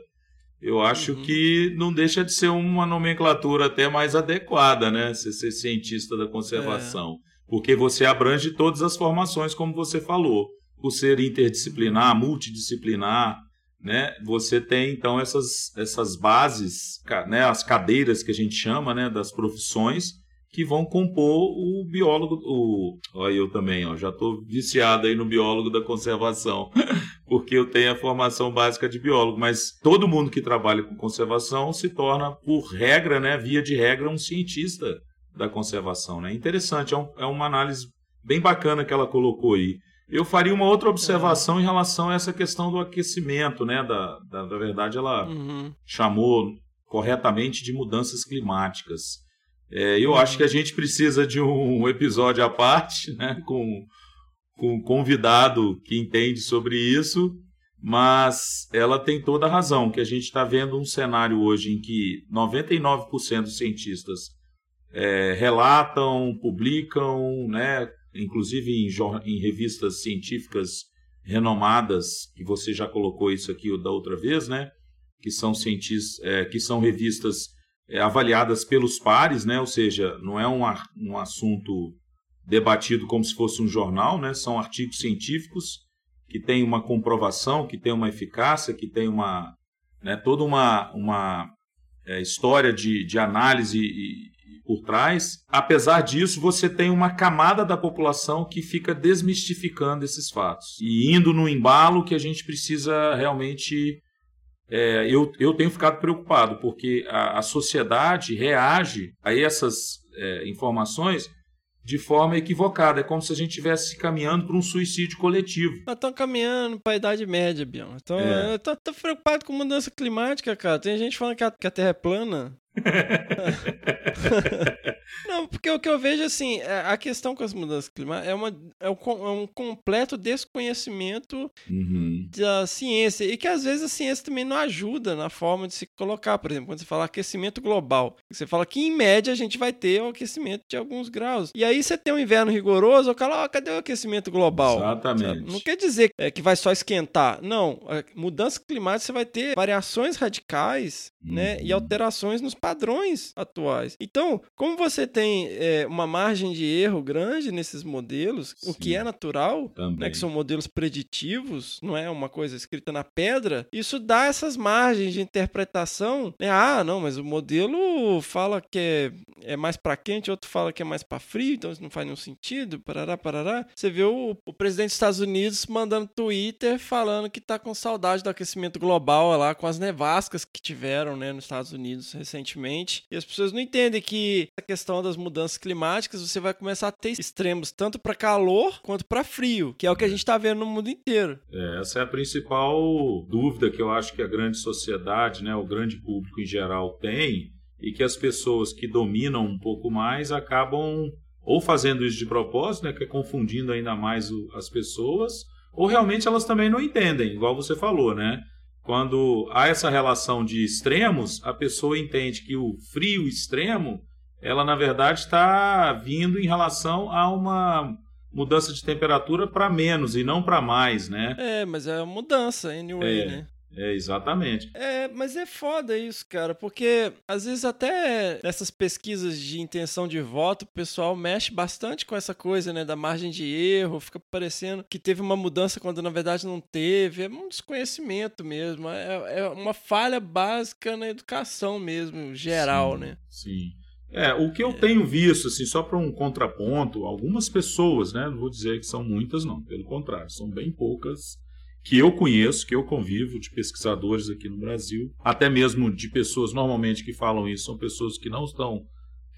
eu acho uhum. que não deixa de ser uma nomenclatura até mais adequada, né? Você ser cientista da conservação. É. Porque você abrange todas as formações, como você falou. Por ser interdisciplinar, multidisciplinar, né? Você tem, então, essas, essas bases, né? as cadeiras que a gente chama, né? Das profissões, que vão compor o biólogo. O, olha, eu também, ó, já estou viciado aí no biólogo da conservação, porque eu tenho a formação básica de biólogo, mas todo mundo que trabalha com conservação se torna, por regra, né, via de regra, um cientista da conservação. Né? Interessante, é, um, é uma análise bem bacana que ela colocou aí. Eu faria uma outra observação em relação a essa questão do aquecimento, né? Da, da, da verdade, ela uhum. chamou corretamente de mudanças climáticas. É, eu acho que a gente precisa de um episódio à parte, né, com, com um convidado que entende sobre isso, mas ela tem toda a razão, que a gente está vendo um cenário hoje em que 99% dos cientistas é, relatam, publicam, né, inclusive em, em revistas científicas renomadas, que você já colocou isso aqui da outra vez, né, que são cientistas, é, que são revistas é, avaliadas pelos pares, né? ou seja, não é um, um assunto debatido como se fosse um jornal, né? são artigos científicos que têm uma comprovação, que têm uma eficácia, que têm uma, né, toda uma, uma é, história de, de análise e, e por trás. Apesar disso, você tem uma camada da população que fica desmistificando esses fatos e indo no embalo que a gente precisa realmente é, eu, eu tenho ficado preocupado, porque a, a sociedade reage a essas é, informações de forma equivocada. É como se a gente estivesse caminhando para um suicídio coletivo. Estão caminhando para a Idade Média, Bion. Então, é. Eu tô, tô, preocupado com mudança climática, cara. Tem gente falando que a, que a Terra é plana. Não, porque o que eu vejo assim, é, a questão com as mudanças climáticas é, uma, é, um, é um completo desconhecimento uhum. da ciência. E que às vezes a ciência também não ajuda na forma de se colocar. Por exemplo, quando você fala aquecimento global, você fala que em média a gente vai ter um aquecimento de alguns graus. E aí você tem um inverno rigoroso, o cara, oh, cadê o aquecimento global? Exatamente. Sabe? Não quer dizer é, que vai só esquentar. Não, mudança climática você vai ter variações radicais uhum. né, e uhum. alterações nos padrões atuais. Então, como você tem é, uma margem de erro grande nesses modelos, Sim. o que é natural, né, que são modelos preditivos, não é uma coisa escrita na pedra, isso dá essas margens de interpretação. Né? Ah, não, mas o modelo fala que é, é mais para quente, outro fala que é mais para frio, então isso não faz nenhum sentido, parará, parará. Você vê o, o presidente dos Estados Unidos mandando Twitter falando que tá com saudade do aquecimento global lá, com as nevascas que tiveram né, nos Estados Unidos recentemente recentemente, e as pessoas não entendem que a questão das mudanças climáticas, você vai começar a ter extremos tanto para calor quanto para frio, que é o que a gente está vendo no mundo inteiro. É, essa é a principal dúvida que eu acho que a grande sociedade, né, o grande público em geral tem, e que as pessoas que dominam um pouco mais acabam ou fazendo isso de propósito, né, que é confundindo ainda mais o, as pessoas, ou realmente elas também não entendem, igual você falou, né? Quando há essa relação de extremos, a pessoa entende que o frio extremo, ela na verdade está vindo em relação a uma mudança de temperatura para menos e não para mais, né? É, mas é uma mudança, anyway, é. né? É, exatamente. É, mas é foda isso, cara, porque às vezes até nessas pesquisas de intenção de voto, o pessoal mexe bastante com essa coisa, né, da margem de erro, fica parecendo que teve uma mudança quando na verdade não teve, é um desconhecimento mesmo, é, é uma falha básica na educação mesmo, geral, sim, né? Sim. É, o que eu tenho visto, assim, só para um contraponto, algumas pessoas, né, não vou dizer que são muitas, não, pelo contrário, são bem poucas que eu conheço, que eu convivo, de pesquisadores aqui no Brasil, até mesmo de pessoas normalmente que falam isso, são pessoas que não estão,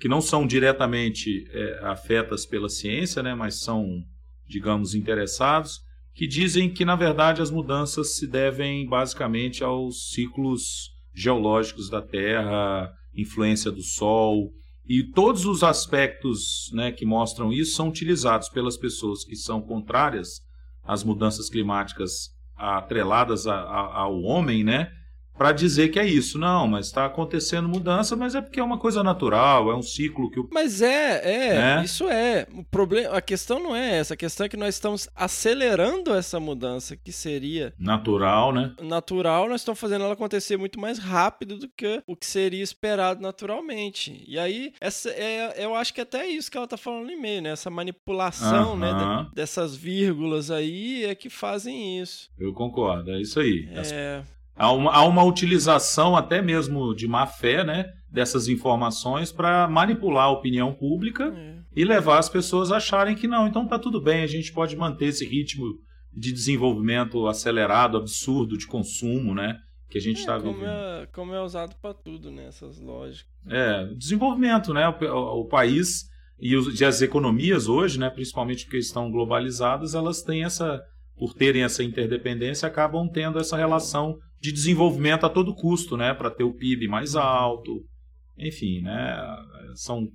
que não são diretamente é, afetas pela ciência, né, mas são, digamos, interessados, que dizem que na verdade as mudanças se devem basicamente aos ciclos geológicos da Terra, influência do Sol. E todos os aspectos né, que mostram isso são utilizados pelas pessoas que são contrárias às mudanças climáticas atreladas a, a, ao homem, né? Para dizer que é isso. Não, mas está acontecendo mudança, mas é porque é uma coisa natural, é um ciclo que o. Mas é, é, é, isso é. O problema, a questão não é essa, a questão é que nós estamos acelerando essa mudança que seria natural, né? Natural, nós estamos fazendo ela acontecer muito mais rápido do que o que seria esperado naturalmente. E aí, essa é, eu acho que até isso que ela está falando no e-mail, né? Essa manipulação, uh -huh. né, de, dessas vírgulas aí é que fazem isso. Eu concordo, é isso aí. É. Há uma, há uma utilização até mesmo de má fé, né? Dessas informações para manipular a opinião pública é. e levar as pessoas a acharem que não, então tá tudo bem, a gente pode manter esse ritmo de desenvolvimento acelerado, absurdo de consumo, né? Que a gente está é, vivendo. É, como é usado para tudo, né? Essas lógicas. É, desenvolvimento, né? O, o, o país e, os, e as economias hoje, né? Principalmente porque estão globalizadas, elas têm essa, por terem essa interdependência, acabam tendo essa relação de desenvolvimento a todo custo, né, para ter o PIB mais alto. Enfim, né, são,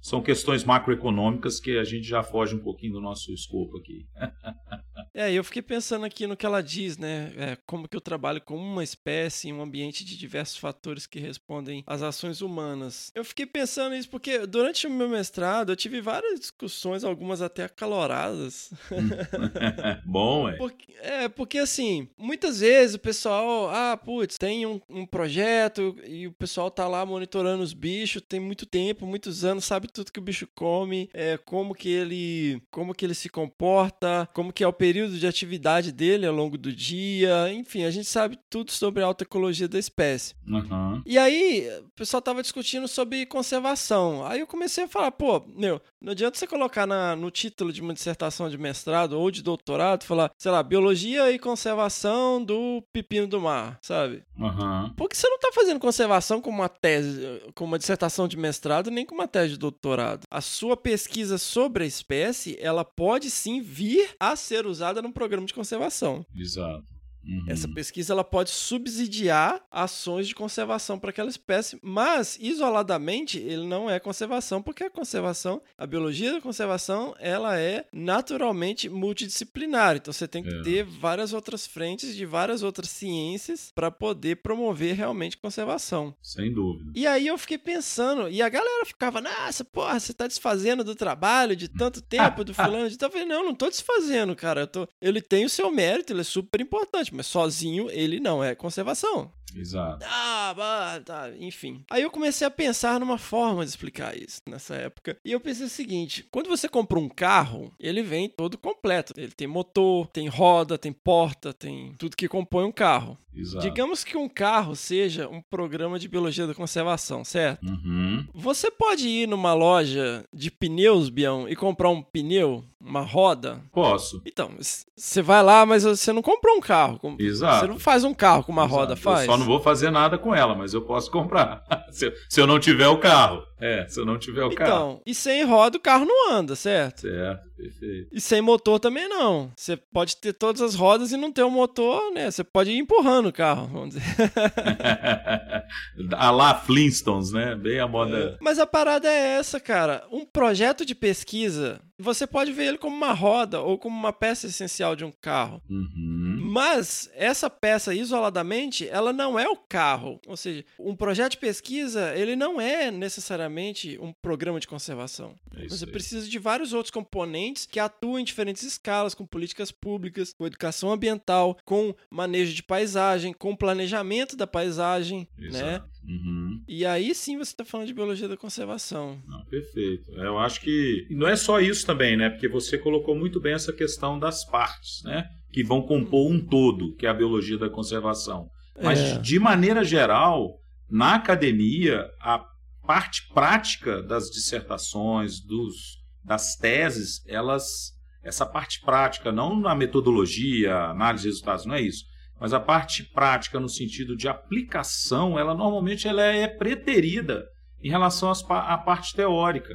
são questões macroeconômicas que a gente já foge um pouquinho do nosso escopo aqui. É, eu fiquei pensando aqui no que ela diz, né? É, como que eu trabalho com uma espécie em um ambiente de diversos fatores que respondem às ações humanas. Eu fiquei pensando nisso porque durante o meu mestrado eu tive várias discussões, algumas até acaloradas. Bom, é. Porque, é, porque assim, muitas vezes o pessoal, ah, putz, tem um, um projeto e o pessoal tá lá monitorando os bichos, tem muito tempo, muitos anos, sabe tudo que o bicho come, é, como que ele, como que ele se comporta, como que é o período período de atividade dele ao longo do dia, enfim, a gente sabe tudo sobre a autoecologia da espécie. Uhum. E aí, o pessoal tava discutindo sobre conservação. Aí eu comecei a falar, pô, meu, não adianta você colocar na, no título de uma dissertação de mestrado ou de doutorado, falar, sei lá, biologia e conservação do pepino do mar, sabe? Uhum. Porque você não tá fazendo conservação com uma tese, com uma dissertação de mestrado, nem com uma tese de doutorado. A sua pesquisa sobre a espécie, ela pode sim vir a ser usada usada num programa de conservação. Exato. Uhum. Essa pesquisa ela pode subsidiar ações de conservação para aquela espécie, mas isoladamente ele não é conservação, porque a conservação, a biologia da conservação, ela é naturalmente multidisciplinar. Então você tem que é. ter várias outras frentes de várias outras ciências para poder promover realmente conservação. Sem dúvida. E aí eu fiquei pensando, e a galera ficava, nossa, porra, você está desfazendo do trabalho de tanto tempo do fulano de tal. Eu falei, não, não estou desfazendo, cara. Tô... Ele tem o seu mérito, ele é super importante mas sozinho ele não é conservação. Exato. Ah, tá, enfim. Aí eu comecei a pensar numa forma de explicar isso nessa época. E eu pensei o seguinte: quando você compra um carro, ele vem todo completo. Ele tem motor, tem roda, tem porta, tem tudo que compõe um carro. Exato. Digamos que um carro seja um programa de biologia da conservação, certo? Uhum. Você pode ir numa loja de pneus, Bião, e comprar um pneu, uma roda? Posso. Então, você vai lá, mas você não comprou um carro. Exato. Você não faz um carro com uma Exato. roda, faz? Não vou fazer nada com ela, mas eu posso comprar. se, eu, se eu não tiver o carro. É, se eu não tiver o então, carro. Então, e sem roda o carro não anda, certo? Certo, perfeito. E sem motor também não. Você pode ter todas as rodas e não ter o um motor, né? Você pode ir empurrando o carro, vamos dizer. a lá Flintstones, né? Bem a moda. É. Mas a parada é essa, cara. Um projeto de pesquisa, você pode ver ele como uma roda ou como uma peça essencial de um carro. Uhum. Mas essa peça isoladamente, ela não é o carro. Ou seja, um projeto de pesquisa, ele não é necessariamente um programa de conservação. É Você precisa de vários outros componentes que atuam em diferentes escalas, com políticas públicas, com educação ambiental, com manejo de paisagem, com planejamento da paisagem, né? Exato. né? Uhum. E aí sim você está falando de biologia da conservação. Perfeito. Eu acho que não é só isso também, né? Porque você colocou muito bem essa questão das partes, né? Que vão compor um todo, que é a biologia da conservação. Mas, É. de maneira geral, na academia, a parte prática das dissertações, dos, das teses, elas, essa parte prática, não na metodologia, análise de resultados, não é isso, mas a parte prática no sentido de aplicação, ela normalmente ela é preterida em relação à parte teórica.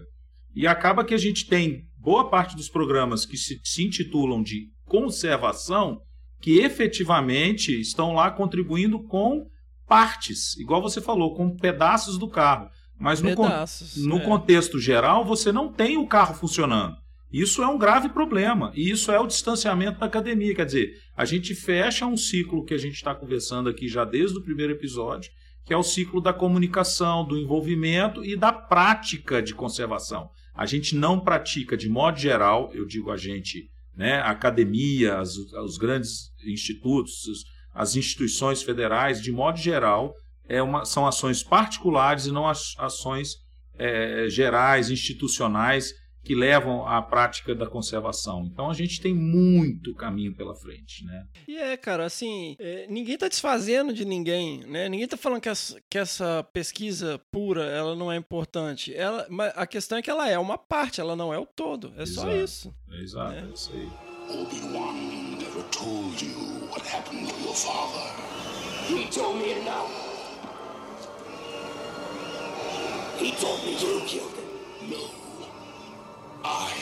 E acaba que a gente tem boa parte dos programas que se, se intitulam de conservação, que efetivamente estão lá contribuindo com partes, igual você falou, com pedaços do carro. Mas no, Pedaços, no é. contexto geral, você não tem o carro funcionando. Isso é um grave problema. E isso é o distanciamento da academia. Quer dizer, a gente fecha um ciclo que a gente está conversando aqui já desde o primeiro episódio, que é o ciclo da comunicação, do envolvimento e da prática de conservação. A gente não pratica, de modo geral, eu digo a gente, né, a academia, as- os grandes institutos, os- as instituições federais, de modo geral, é uma, são ações particulares e não as- ações eh, gerais, institucionais, que levam à prática da conservação. Então a gente tem muito caminho pela frente. Né? E é, cara, assim, é, ninguém tá desfazendo de ninguém, né? Ninguém tá falando que essa, que essa pesquisa pura, ela não é importante. Ela, mas a questão é que ela é uma parte, ela não é o todo. É só Exato. isso. É exato, é isso aí. Obi-Wan never told you what happened to your father. He told me now. He told me you killed him. No. I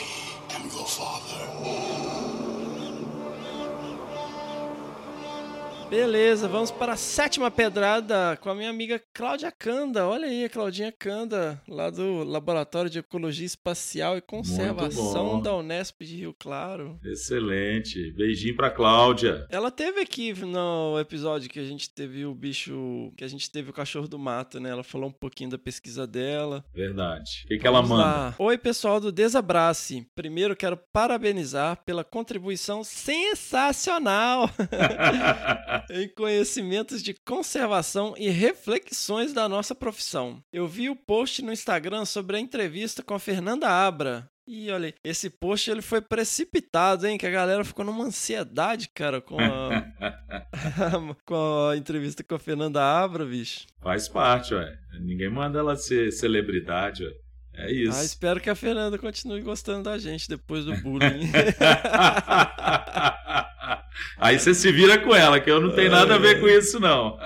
am your father. Beleza, vamos para a sétima pedrada com a minha amiga Cláudia Canda. Olha aí, a Claudinha Canda, lá do Laboratório de Ecologia Espacial e Conservação da Unesp de Rio Claro. Excelente. Beijinho pra Cláudia. Ela teve aqui no episódio que a gente teve o bicho, que a gente teve o cachorro do mato, né? Ela falou um pouquinho da pesquisa dela. Verdade. O que, que ela manda? lá. Oi, pessoal do Desabrace. Primeiro quero parabenizar pela contribuição sensacional em conhecimentos de conservação e reflexões da nossa profissão. Eu vi o post no Instagram sobre a entrevista com a Fernanda Abra. E olha, aí, esse post ele foi precipitado, hein? Que a galera ficou numa ansiedade, cara, com a, com a entrevista com a Fernanda Abra, bicho. Faz parte, ué. Ninguém manda ela ser celebridade, ué. É isso. Ah, espero que a Fernanda continue gostando da gente depois do bullying. Aí você se vira com ela, que eu não tenho nada a ver com isso, não.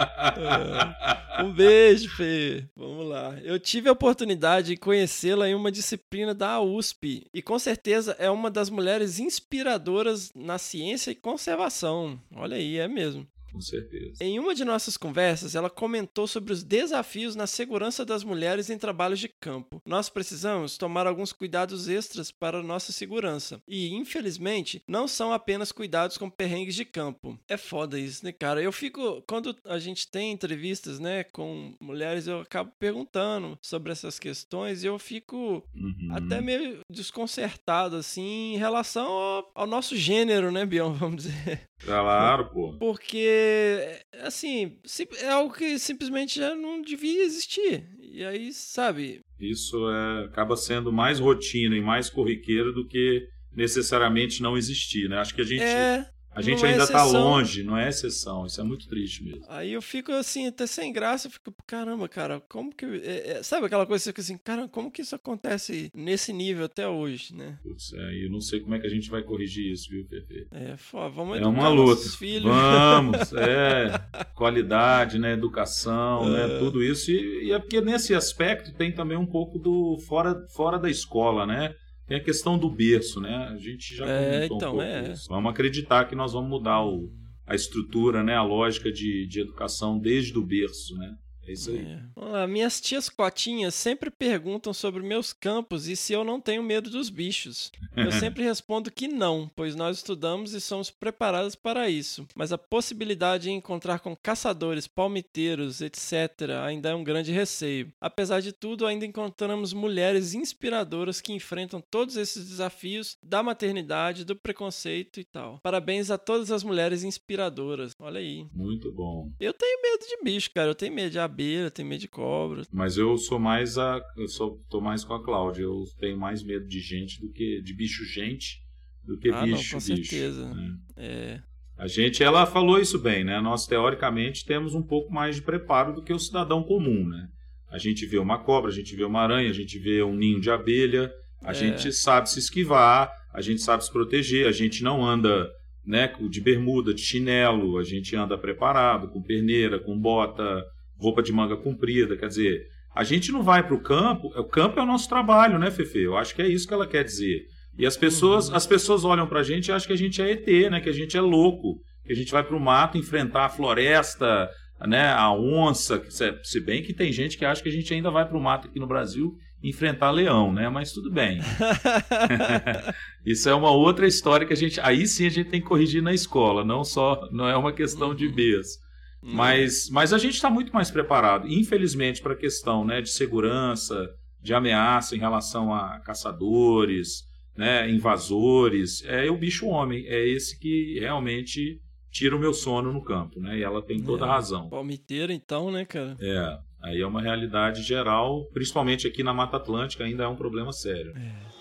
Um beijo, Fê. Vamos lá. Eu tive a oportunidade de conhecê-la em uma disciplina da USP e com certeza é uma das mulheres inspiradoras na ciência e conservação. Olha aí, é mesmo. Com certeza. Em uma de nossas conversas, ela comentou sobre os desafios na segurança das mulheres em trabalhos de campo. Nós precisamos tomar alguns cuidados extras para nossa segurança. E, infelizmente, não são apenas cuidados com perrengues de campo. É foda isso, né, cara? Eu fico. Quando a gente tem entrevistas, né, com mulheres, eu acabo perguntando sobre essas questões e eu fico Uhum. até meio desconcertado, assim, em relação ao, ao nosso gênero, né, Bião? Vamos dizer. Claro, pô. Porque, assim, sim- é algo que simplesmente já não devia existir. E aí, sabe, Isso é, acaba sendo mais rotina e mais corriqueiro do que necessariamente não existir, né? Acho que a gente, é. A gente não é ainda está exceção. longe, não é exceção. Isso é muito triste mesmo. Aí eu fico assim, até sem graça, eu fico, caramba, cara, como que. é- é- sabe aquela coisa que você fica assim, cara, como que isso acontece nesse nível até hoje, né? Putz, é, eu não sei como é que a gente vai corrigir isso, viu, Pepe? É, fo- vamos É uma luta. Vamos, é. Qualidade, né? Educação, É. né? Tudo isso. E, e é porque nesse aspecto tem também um pouco do fora, fora da escola, né? Tem a questão do berço, né? A gente já É, comentou então, um pouco é. isso. Vamos acreditar que nós vamos mudar o, a estrutura, né? A lógica de, de educação desde o berço, né? É isso aí. É. Vamos lá, minhas tias cotinhas sempre perguntam sobre meus campos e se eu não tenho medo dos bichos. Eu sempre respondo que não, pois nós estudamos e somos preparados para isso. Mas a possibilidade de encontrar com caçadores, palmiteiros, etc., ainda é um grande receio. Apesar de tudo, ainda encontramos mulheres inspiradoras que enfrentam todos esses desafios da maternidade, do preconceito e tal. Parabéns a todas as mulheres inspiradoras. Olha aí. Muito bom. Eu tenho medo de bicho, cara. Eu tenho medo de abelha, eu tenho medo de cobra. Mas eu sou mais a. Eu sou, tô mais com a Cláudia. Eu tenho mais medo de gente do que. de bicho gente do que ah, não, bicho com bicho. certeza. né? É. A gente, ela falou isso bem, né? Nós, teoricamente, temos um pouco mais de preparo do que o cidadão comum, né? A gente vê uma cobra, a gente vê uma aranha, a gente vê um ninho de abelha, a É. gente sabe se esquivar, a gente sabe se proteger, a gente não anda né, de bermuda, de chinelo, a gente anda preparado, com perneira, com bota, roupa de manga comprida, quer dizer, a gente não vai para o campo, o campo é o nosso trabalho, né, Fefe? Eu acho que é isso que ela quer dizer. E as pessoas, as pessoas olham pra gente e acham que a gente é ET, né? Que a gente é louco, que a gente vai pro mato enfrentar a floresta, né, a onça, se bem que tem gente que acha que a gente ainda vai para o mato aqui no Brasil enfrentar leão, né? Mas tudo bem. Isso é uma outra história que a gente, aí sim a gente tem que corrigir na escola, não só, não é uma questão de mês. Uhum. Mas, mas a gente está muito mais preparado, infelizmente, para a questão né, de segurança, de ameaça em relação a caçadores, né, invasores. É o bicho homem, é esse que realmente tira o meu sono no campo, né? E ela tem toda é, a razão. Palmiteira, então, né, cara? É, aí é uma realidade geral, principalmente aqui na Mata Atlântica, ainda é um problema sério. É.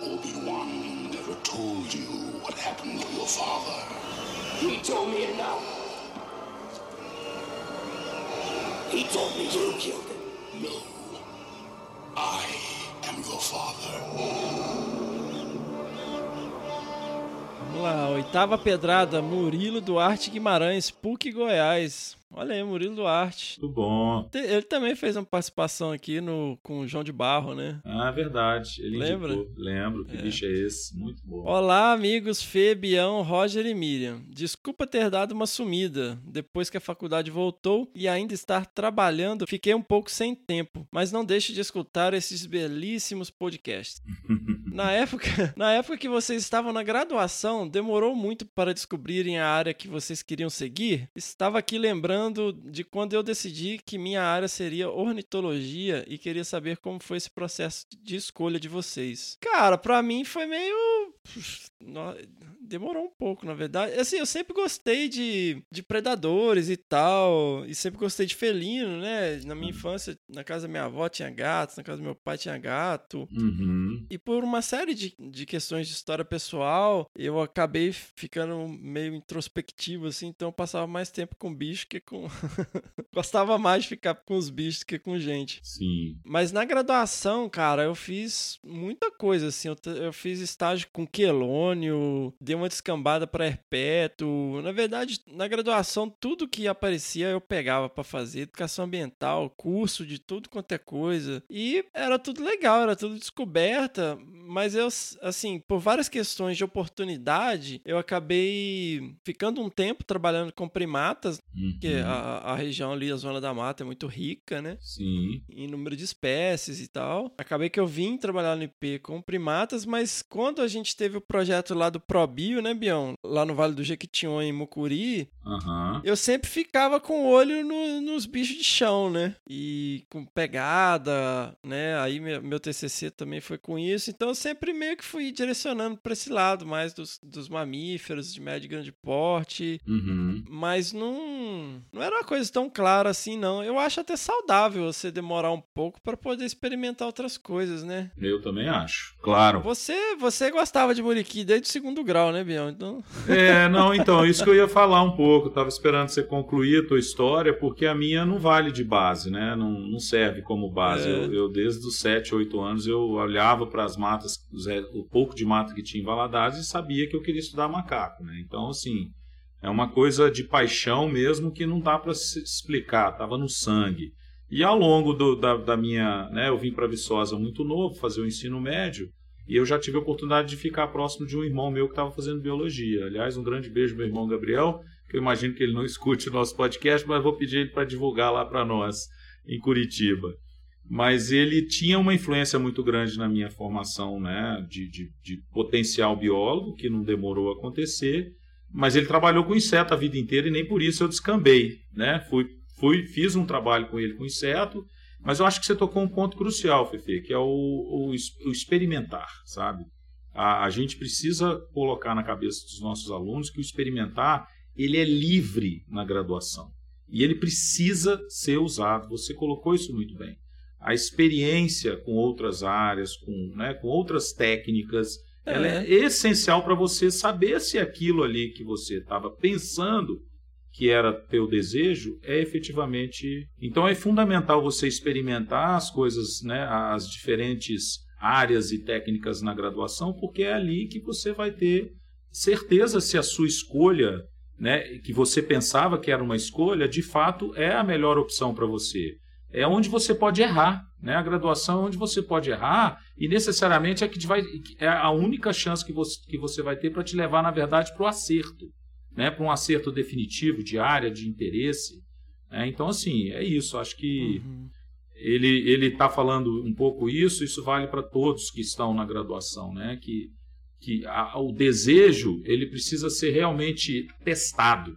Obi-Wan never told you what happened to your father. He told me now. He told me you killed him. No. I am your father. Vamos lá, oitava pedrada, Murilo Duarte Guimarães, PUC Goiás. Olha aí, Murilo Duarte. Muito bom. Ele também fez uma participação aqui no, com o João de Barro, né? Ah, verdade. Ele Lembra? Indicou. Lembro. Que é. bicho é esse? Muito bom. Olá, amigos Fê, Bião, Roger e Miriam. Desculpa ter dado uma sumida. Depois que a faculdade voltou e ainda estar trabalhando, fiquei um pouco sem tempo. Mas não deixe de escutar esses belíssimos podcasts. na, época, na época que vocês estavam na graduação, demorou muito para descobrirem a área que vocês queriam seguir? Estava aqui lembrando lembrando de quando eu decidi que minha área seria ornitologia e queria saber como foi esse processo de escolha de vocês. Cara, para mim foi meio demorou um pouco, na verdade. Assim, eu sempre gostei de, de predadores e tal, e sempre gostei de felino, né? Na minha infância, na casa da minha avó tinha gatos, na casa do meu pai tinha gato. Uhum. E por uma série de, de questões de história pessoal, eu acabei ficando meio introspectivo, assim, então eu passava mais tempo com bicho que com. Gostava mais de ficar com os bichos que com gente. Sim. Mas na graduação, cara, eu fiz muita coisa, assim. Eu, eu fiz estágio com quelônio, dei uma descambada para herpeto. Na verdade, na graduação, tudo que aparecia eu pegava para fazer. Educação ambiental, curso de tudo quanto é coisa. E era tudo legal, era tudo descoberta. Mas eu, assim, por várias questões de oportunidade, eu acabei ficando um tempo trabalhando com primatas, uhum. que a, a região ali, a zona da mata, é muito rica, né? Sim. Em número de espécies e tal. Acabei que eu vim trabalhar no IP com primatas, mas quando a gente teve o projeto lá do ProBio, né, Bião? Lá no Vale do Jequitinhonha, em Mucuri, uhum. eu sempre ficava com o olho no, nos bichos de chão, né? E com pegada, né? Aí meu, meu TCC também foi com isso. Então eu sempre meio que fui direcionando para esse lado mais dos, dos mamíferos de médio e grande porte. Uhum. Mas não, não era uma coisa tão clara assim, não. Eu acho até saudável você demorar um pouco para poder experimentar outras coisas, né? Eu também acho, claro. Você, você gostava de muriqui desde o segundo grau, né, Bião? Então... É, não, então, isso que eu ia falar um pouco. Eu tava esperando você concluir a tua história, porque a minha não vale de base, né? Não, não serve como base. É. Eu, eu, desde os 7, 8 anos, eu olhava para as matas, o pouco de mata que tinha em Valadares e sabia que eu queria estudar macaco, né? Então, assim, é uma coisa de paixão mesmo que não dá para se explicar, tava no sangue. E ao longo do, da, da, minha. Né, eu vim para Viçosa muito novo, fazer o ensino médio, e eu já tive a oportunidade de ficar próximo de um irmão meu que estava fazendo biologia. Aliás, um grande beijo meu irmão Gabriel, que eu imagino que ele não escute o nosso podcast, mas vou pedir ele para divulgar lá para nós, em Curitiba. Mas ele tinha uma influência muito grande na minha formação né, de, de, de potencial biólogo, que não demorou a acontecer mas ele trabalhou com inseto a vida inteira e nem por isso eu descambei, né? Fui, fui, fiz um trabalho com ele com inseto, mas eu acho que você tocou um ponto crucial, Fefe, que é o, o, o experimentar, sabe? A, a, gente precisa colocar na cabeça dos nossos alunos que o experimentar ele é livre na graduação e ele precisa ser usado. Você colocou isso muito bem. A experiência com outras áreas, com, né, com outras técnicas. Ela é essencial para você saber se aquilo ali que você estava pensando que era teu desejo é efetivamente. Então é fundamental você experimentar as coisas, né, as diferentes áreas e técnicas na graduação, porque é ali que você vai ter certeza se a sua escolha, né, que você pensava que era uma escolha, de fato é a melhor opção para você. É onde você pode errar. Né? A graduação é onde você pode errar e necessariamente é que vai, é a única chance que você, que você vai ter para te levar, na verdade, para o acerto, né? para um acerto definitivo de área, de interesse. É, então, assim, é isso. Acho que Uhum. ele ele está falando um pouco isso. Isso vale para todos que estão na graduação, né? Que que a- o desejo ele precisa ser realmente testado,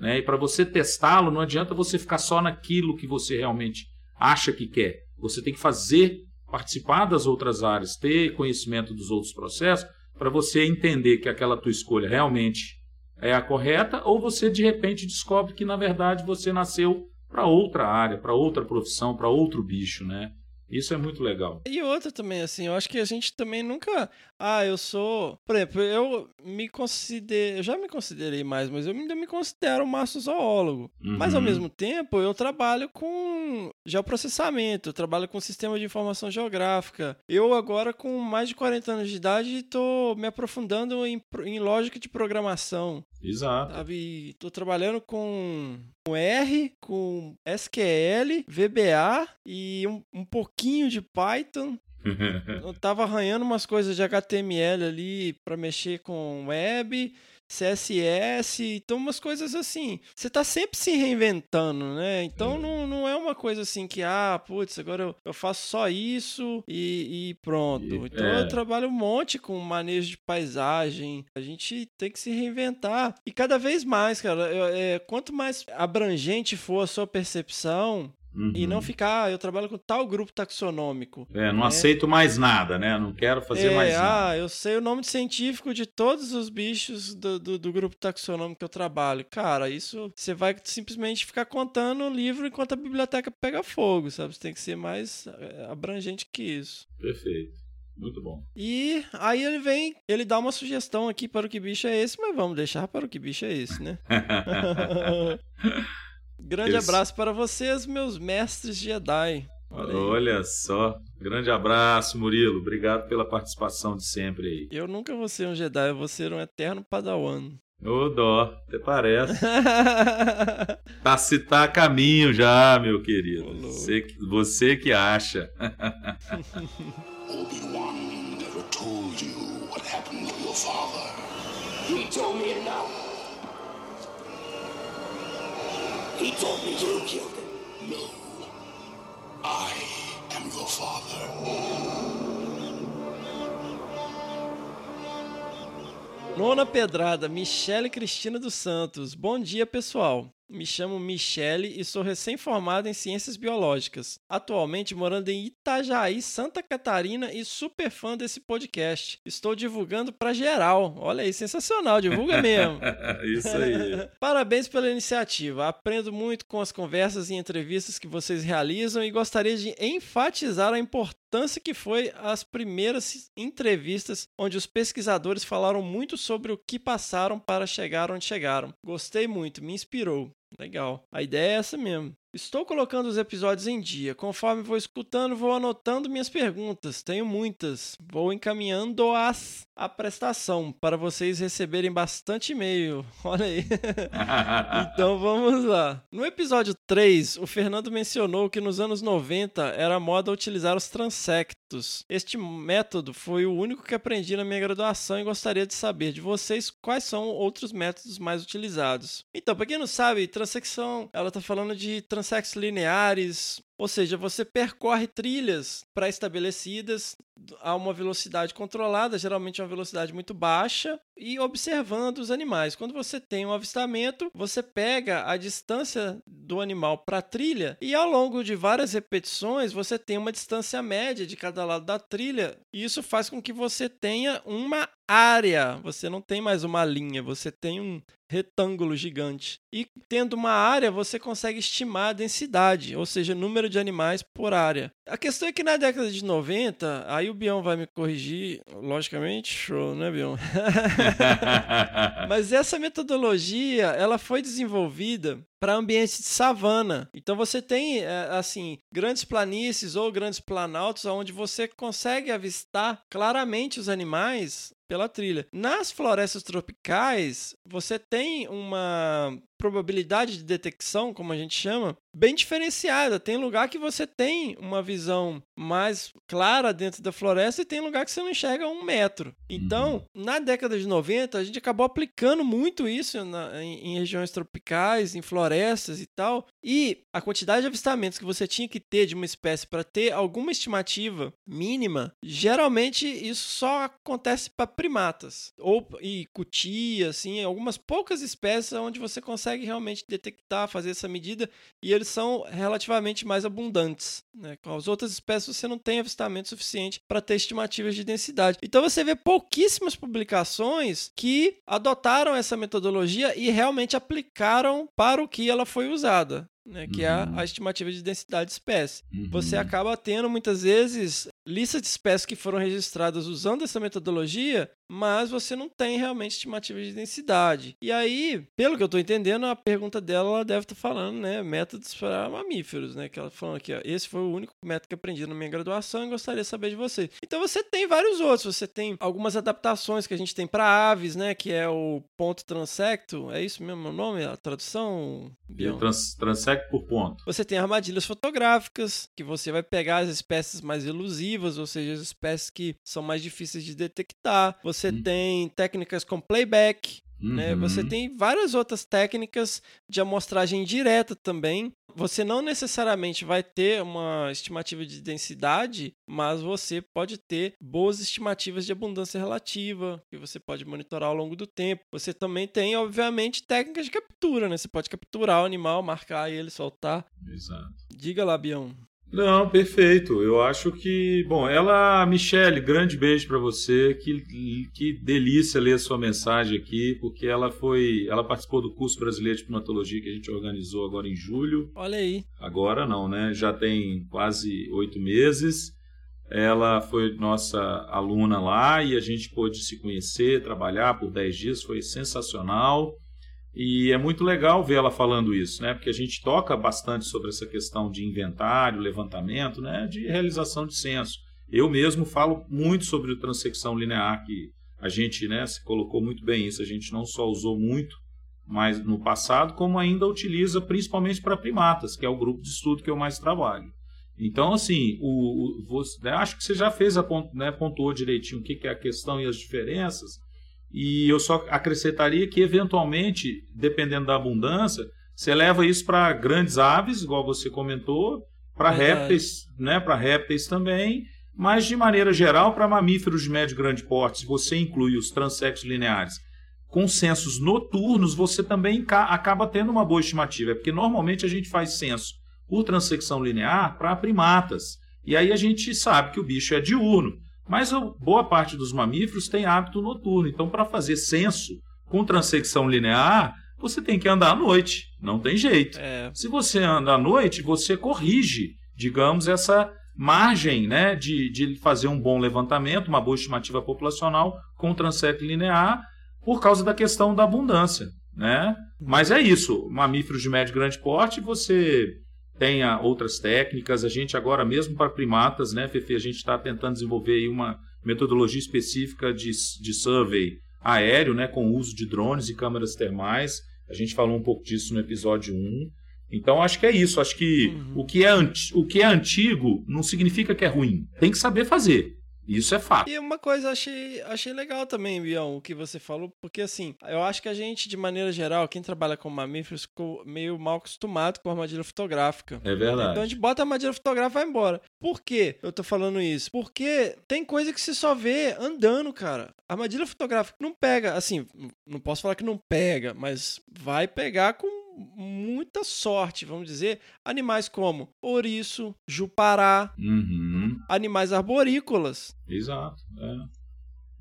né? E para você testá-lo, não adianta você ficar só naquilo que você realmente acha que quer. Você tem que fazer, participar das outras áreas, ter conhecimento dos outros processos, para você entender que aquela tua escolha realmente é a correta, ou você de repente descobre que na verdade você nasceu para outra área, para outra profissão, para outro bicho, né? Isso é muito legal. E outra também, assim, eu acho que a gente também nunca. Ah, eu sou. Por exemplo, eu me considero. Eu já me considerei mais, mas eu ainda me considero um massozoólogo. Mas ao Uhum. mesmo tempo, eu trabalho com geoprocessamento, eu trabalho com sistema de informação geográfica. Eu agora, com mais de 40 anos de idade, estou me aprofundando em, em lógica de programação. Exato. Sabe, tô trabalhando com, com R, com SQL, VBA e um, um pouquinho de Python. Eu tava arranhando umas coisas de HTML ali para mexer com web, CSS, então umas coisas assim. Você tá sempre se reinventando, né? Então não, não é uma coisa assim que, ah, putz, agora eu, eu faço só isso e, e pronto. E- Então é. eu trabalho um monte com manejo de paisagem. A gente tem que se reinventar. E cada vez mais, cara, eu- é, quanto mais abrangente for a sua percepção. E não Uhum. ficar, ah, eu trabalho com tal grupo taxonômico. É, não né? aceito mais nada, né? Não quero fazer É, mais nada. ah, eu sei o nome científico de todos os bichos do, do, do grupo taxonômico que eu trabalho. Cara, isso você vai simplesmente ficar contando o livro enquanto a biblioteca pega fogo, sabe? Você tem que ser mais é, abrangente que isso. Perfeito. Muito bom. E aí ele vem, ele dá uma sugestão aqui para o que bicho é esse, mas vamos deixar para o que bicho é esse, né? Grande Esse- abraço para vocês, meus mestres Jedi. Olha. Olha só. Grande abraço, Murilo. Obrigado pela participação de sempre aí. Eu nunca vou ser um Jedi, eu vou ser um eterno padawan. Ô, dó. Até parece. Tá se tá a caminho já, meu querido. Você, que- você que acha. Obi-Wan never told you what happened to your father. He told me it now. He told me you killed him. No. I am your father. Nona pedrada, Michele Cristina dos Santos. Bom dia, pessoal. Me chamo Michele e sou recém-formada em Ciências Biológicas. Atualmente morando em Itajaí, Santa Catarina e super fã desse podcast. Estou divulgando pra geral. Olha aí, sensacional, divulga mesmo. Isso aí. Parabéns pela iniciativa. Aprendo muito com as conversas e entrevistas que vocês realizam e gostaria de enfatizar a importância que foi as primeiras entrevistas onde os pesquisadores falaram muito sobre o que passaram para chegar onde chegaram. Gostei muito, me inspirou. Legal. A ideia é essa mesmo. Estou colocando os episódios em dia. Conforme vou escutando, vou anotando minhas perguntas. Tenho muitas. Vou encaminhando-as à prestação para vocês receberem bastante e-mail. Olha aí. então vamos lá. No episódio 3, o Fernando mencionou que nos anos 90 era moda utilizar os transectos. Este método foi o único que aprendi na minha graduação e gostaria de saber de vocês quais são outros métodos mais utilizados. Então, para quem não sabe, transecção, ela está falando de transectos lineares, ou seja, você percorre trilhas pré-estabelecidas a uma velocidade controlada, geralmente uma velocidade muito baixa, e observando os animais. Quando você tem um avistamento, você pega a distância do animal para a trilha e ao longo de várias repetições você tem uma distância média de cada lado da trilha, e isso faz com que você tenha uma área. Você não tem mais uma linha, você tem um retângulo gigante. E tendo uma área, você consegue estimar a densidade, ou seja, número de animais por área. A questão é que na década de 90, aí o Bion vai me corrigir, logicamente, show, né, Bion? Mas essa metodologia, ela foi desenvolvida para ambientes de savana. Então você tem é, assim grandes planícies ou grandes planaltos onde você consegue avistar claramente os animais pela trilha. Nas florestas tropicais, você tem uma probabilidade de detecção, como a gente chama, bem diferenciada. Tem lugar que você tem uma visão mais clara dentro da floresta e tem lugar que você não enxerga um metro. Então, uhum. na década de 90, a gente acabou aplicando muito isso na, em, em, regiões tropicais, em florestas e tal. E a quantidade de avistamentos que você tinha que ter de uma espécie para ter alguma estimativa mínima, geralmente isso só acontece para primatas. Ou e cutia, assim, algumas poucas espécies onde você consegue realmente detectar, fazer essa medida. E eles são relativamente mais abundantes. Né? Com as outras espécies você não tem avistamento suficiente para ter estimativas de densidade. Então você vê pouquíssimas publicações que adotaram essa metodologia e realmente aplicaram para o que ela foi usada né, que uhum. é a, estimativa de densidade de espécie. Uhum. Você acaba tendo muitas vezes listas de espécies que foram registradas usando essa metodologia, mas você não tem realmente estimativa de densidade. E aí, pelo que eu estou entendendo, a pergunta dela ela deve estar tá falando, né, métodos para mamíferos, né, que ela falou aqui, ó, esse foi o único método que aprendi na minha graduação e gostaria de saber de você. Então você tem vários outros, você tem algumas adaptações que a gente tem para aves, né, que é o ponto transecto, é isso mesmo o nome, a tradução? Trans, transecto por ponto. Você tem armadilhas fotográficas, que você vai pegar as espécies mais elusivas, ou seja, as espécies que são mais difíceis de detectar. Você hum. tem técnicas com playback, Uhum. Né? Você tem várias outras técnicas de amostragem direta também. Você não necessariamente vai ter uma estimativa de densidade, mas você pode ter boas estimativas de abundância relativa, que você pode monitorar ao longo do tempo. Você também tem, obviamente, técnicas de captura, né? Você pode capturar o animal, marcar ele, soltar. Exato. Diga lá, Bião. Não, perfeito. Eu acho que, bom, ela, Michele, grande beijo para você. Que, que delícia ler a sua mensagem aqui, porque ela foi, ela participou do curso brasileiro de primatologia que a gente organizou agora em julho. Olha aí. Agora não, né? Já tem quase oito meses. Ela foi nossa aluna lá e a gente pôde se conhecer, trabalhar por dez dias, foi sensacional. E é muito legal ver ela falando isso, né? Porque a gente toca bastante sobre essa questão de inventário, levantamento, né? De realização de censo. Eu mesmo falo muito sobre transecção linear, que a gente, né, se colocou muito bem isso. A gente não só usou muito mas no passado, como ainda utiliza principalmente para primatas, que é o grupo de estudo que eu mais trabalho. Então, assim, o, o você, né, acho que você já fez a né, pontuou direitinho o que, que é a questão e as diferenças. E eu só acrescentaria que, eventualmente, dependendo da abundância, você leva isso para grandes aves, igual você comentou, para répteis, né, para répteis também, mas de maneira geral para mamíferos de médio e grande porte, se você inclui os transexos lineares com censos noturnos, você também acaba tendo uma boa estimativa, é porque normalmente a gente faz censo por transecção linear para primatas. E aí a gente sabe que o bicho é diurno. Mas boa parte dos mamíferos tem hábito noturno. Então, para fazer censo com transecção linear, você tem que andar à noite. Não tem jeito. É. Se você anda à noite, você corrige, digamos, essa margem né, de, de fazer um bom levantamento, uma boa estimativa populacional com transecto linear, por causa da questão da abundância. Né? Mas é isso. Mamíferos de médio e grande porte, você tenha outras técnicas. A gente agora, mesmo para primatas, né, Fefe, a gente está tentando desenvolver uma metodologia específica de, de survey aéreo, né, com o uso de drones e câmeras termais. A gente falou um pouco disso no episódio 1. Então, acho que é isso. Acho que uhum. o, que é o que é antigo não significa que é ruim. Tem que saber fazer. Isso é fato. E uma coisa achei, achei legal também, Bião, o que você falou, porque assim, eu acho que a gente, de maneira geral, quem trabalha com mamíferos, ficou meio mal acostumado com a armadilha fotográfica. É verdade. Então a gente bota a armadilha fotográfica e vai embora. Por que eu tô falando isso? Porque tem coisa que se só vê andando, cara. A armadilha fotográfica não pega, assim, não posso falar que não pega, mas vai pegar com muita sorte, vamos dizer, animais como ouriço, jupará, uhum. Animais arborícolas. Exato. É.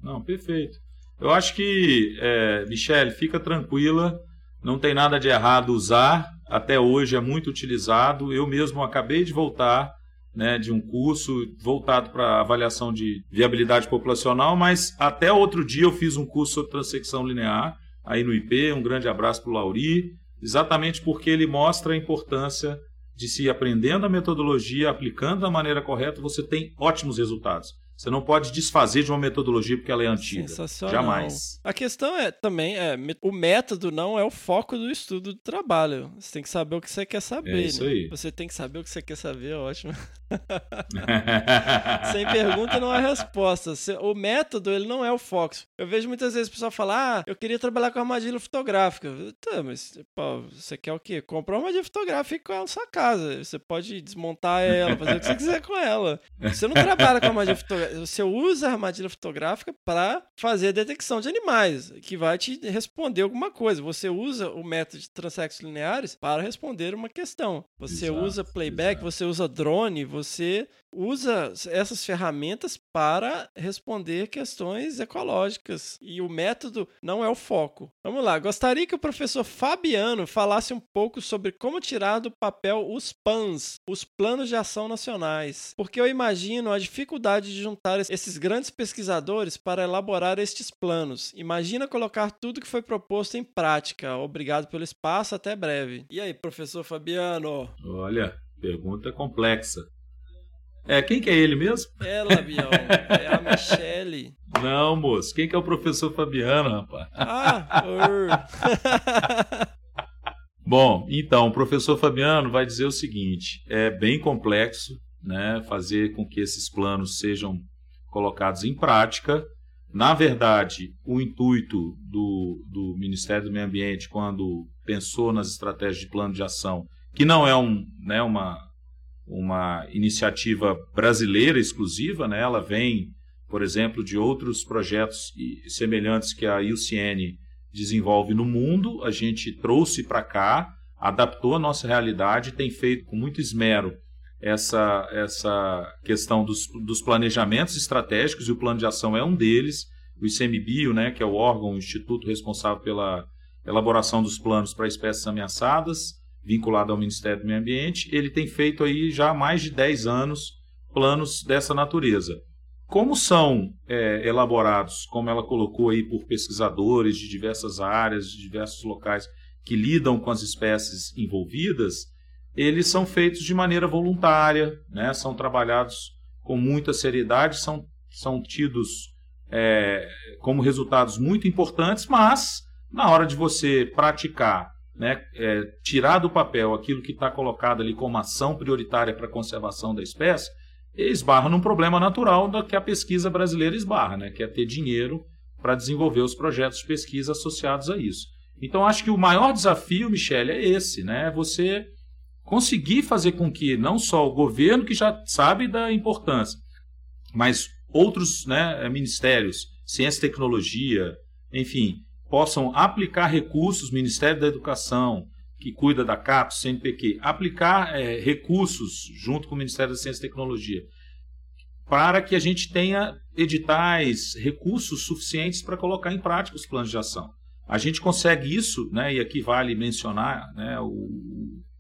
Não, perfeito. Eu acho que, é, Michele, fica tranquila, não tem nada de errado usar, até hoje é muito utilizado. Eu mesmo acabei de voltar né, de um curso voltado para avaliação de viabilidade populacional, mas até outro dia eu fiz um curso sobre transecção linear aí no IP. Um grande abraço para o Lauri exatamente porque ele mostra a importância de se aprendendo a metodologia, aplicando da maneira correta, você tem ótimos resultados. Você não pode desfazer de uma metodologia porque ela é antiga. Sensacional. Jamais. A questão é também é o método não é o foco do estudo do trabalho. Você tem que saber o que você quer saber. É isso né? aí. Você tem que saber o que você quer saber, é ótimo. Sem pergunta não há resposta. O método, ele não é o foco. Eu vejo muitas vezes o pessoal falar, ah, eu queria trabalhar com armadilha fotográfica. Tá, mas pô, você quer o quê? Comprar uma armadilha fotográfica fica com ela na sua casa. Você pode desmontar ela, fazer o que você quiser com ela. Você não trabalha com armadilha fotográfica, você usa a armadilha fotográfica para fazer a detecção de animais, que vai te responder alguma coisa. Você usa o método de transexos lineares para responder uma questão. Você Exato, usa playback, você usa drone, você usa essas ferramentas para responder questões ecológicas. E o método não é o foco. Vamos lá, gostaria que o professor Fabiano falasse um pouco sobre como tirar do papel os PANs, os Planos de Ação Nacionais. Porque eu imagino a dificuldade de juntar esses grandes pesquisadores para elaborar estes planos. Imagina colocar tudo que foi proposto em prática. Obrigado pelo espaço, até breve. E aí, professor Fabiano? Olha, pergunta complexa. É, quem que é ele mesmo? Ela, Bião. É a Michele. Não, moço. Quem que é o professor Fabiano, rapaz? Ah, ur. Bom, então, o professor Fabiano vai dizer o seguinte: é bem complexo né, fazer com que esses planos sejam colocados em prática. Na verdade, o intuito do, do Ministério do Meio Ambiente, quando pensou nas estratégias de plano de ação, que não é um, né, uma, uma iniciativa brasileira exclusiva, né, ela vem, por exemplo, de outros projetos semelhantes que a IUCN desenvolve no mundo, a gente trouxe para cá, adaptou a nossa realidade, tem feito com muito esmero essa, essa questão dos, dos planejamentos estratégicos, e o plano de ação é um deles, o ICMBio, né, que é o órgão, o instituto responsável pela elaboração dos planos para espécies ameaçadas, vinculado ao Ministério do Meio Ambiente, ele tem feito aí já há mais de 10 anos planos dessa natureza. Como são é, elaborados, como ela colocou aí, por pesquisadores de diversas áreas, de diversos locais que lidam com as espécies envolvidas, eles são feitos de maneira voluntária, né? são trabalhados com muita seriedade, são, são tidos é, como resultados muito importantes, mas na hora de você praticar, né, é, tirar do papel aquilo que está colocado ali como ação prioritária para a conservação da espécie, esbarra num problema natural da que a pesquisa brasileira esbarra, né, que é ter dinheiro para desenvolver os projetos de pesquisa associados a isso. Então, acho que o maior desafio, Michele, é esse, né? Você conseguir fazer com que não só o governo, que já sabe da importância, mas outros né, ministérios, ciência e tecnologia, enfim, possam aplicar recursos, Ministério da Educação, que cuida da CAPES, CNPq, aplicar é, recursos junto com o Ministério da Ciência e Tecnologia, para que a gente tenha editais, recursos suficientes para colocar em prática os planos de ação. A gente consegue isso, né, e aqui vale mencionar né, o,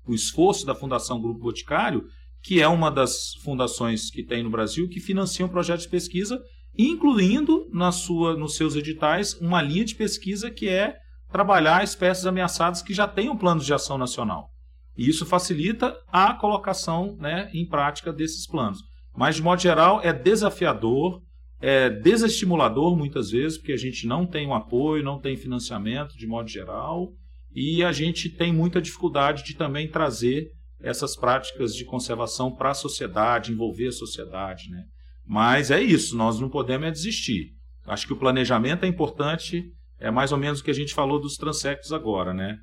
o esforço da Fundação Grupo Boticário, que é uma das fundações que tem no Brasil que financiam projetos de pesquisa, incluindo na sua, nos seus editais uma linha de pesquisa que é trabalhar espécies ameaçadas que já tenham planos de ação nacional. E isso facilita a colocação né, em prática desses planos. Mas, de modo geral, é desafiador, é desestimulador muitas vezes, porque a gente não tem o apoio, não tem financiamento, de modo geral, e a gente tem muita dificuldade de também trazer essas práticas de conservação para a sociedade, envolver a sociedade. Né? Mas é isso, nós não podemos é desistir. Acho que o planejamento é importante, é mais ou menos o que a gente falou dos transectos agora. Né?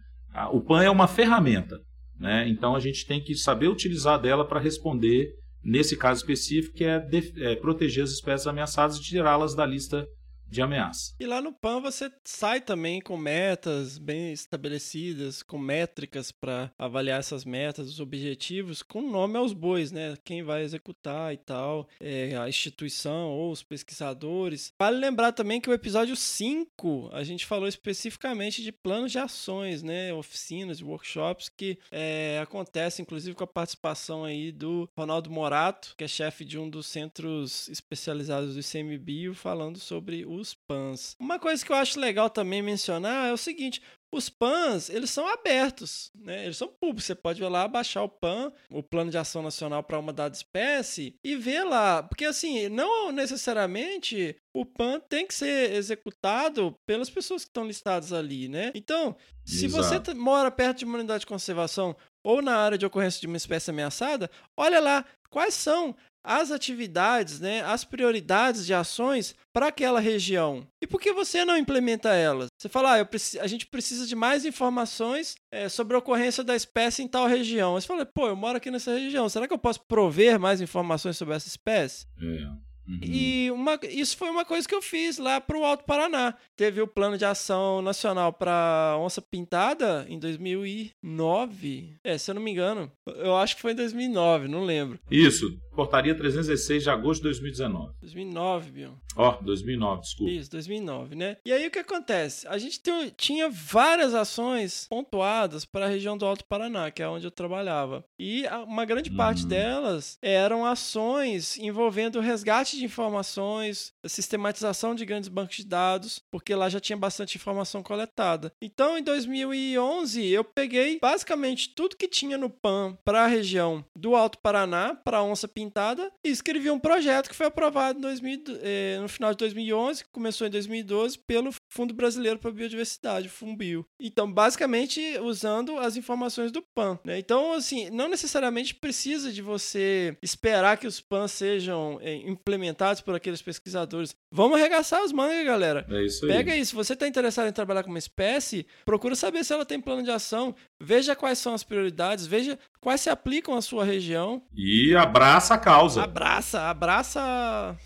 O PAN é uma ferramenta, né? então a gente tem que saber utilizar dela para responder, nesse caso específico, que é, é proteger as espécies ameaçadas e tirá-las da lista de ameaça. E lá no PAN você sai também com metas bem estabelecidas, com métricas para avaliar essas metas, os objetivos, com nome aos bois, né? Quem vai executar e tal, é, a instituição ou os pesquisadores. Vale lembrar também que o episódio 5 a gente falou especificamente de planos de ações, né? Oficinas, workshops que é, acontecem, inclusive com a participação aí do Ronaldo Morato, que é chefe de um dos centros especializados do ICMBio, falando sobre os PANs. Uma coisa que eu acho legal também mencionar é o seguinte: os PANs, eles são abertos, né? Eles são públicos. Você pode ir lá, baixar o PAN, o Plano de Ação Nacional para uma dada espécie, e ver lá. Porque, assim, não necessariamente o PAN tem que ser executado pelas pessoas que estão listadas ali, né? Então, se Exato. você mora perto de uma unidade de conservação ou na área de ocorrência de uma espécie ameaçada, olha lá quais são as atividades, né, as prioridades de ações para aquela região. E por que você não implementa elas? Você fala, ah, a gente precisa de mais informações é, sobre a ocorrência da espécie em tal região. Você fala, pô, eu moro aqui nessa região, será que eu posso prover mais informações sobre essa espécie? É. Uhum. E uma, isso foi uma coisa que eu fiz lá para o Alto Paraná. Teve o plano de ação nacional para onça pintada em 2009. É, se eu não me engano. Eu acho que foi em 2009, não lembro. Isso, portaria 316 de agosto de 2019. 2009, Bion. Ó, oh, 2009, desculpa. Isso, 2009, né? E aí o que acontece? A gente tem, tinha várias ações pontuadas para a região do Alto Paraná, que é onde eu trabalhava. E uma grande parte Uhum. delas eram ações envolvendo o resgate de informações, a sistematização de grandes bancos de dados, porque lá já tinha bastante informação coletada. Então, em 2011, eu peguei basicamente tudo que tinha no PAN para a região do Alto Paraná, para onça pintada, e escrevi um projeto que foi aprovado em 2000, eh, no final de 2011, que começou em 2012, pelo Fundo Brasileiro para a Biodiversidade, FUNBio. Então, basicamente, usando as informações do PAN. Né? Então, assim, não necessariamente precisa de você esperar que os PANs sejam eh, implementados por aqueles pesquisadores. Vamos arregaçar as mangas, galera. É isso aí. Pega aí, se você está interessado em trabalhar com uma espécie, procura saber se ela tem plano de ação, veja quais são as prioridades, veja quais se aplicam à sua região. E abraça a causa. Abraça, abraça.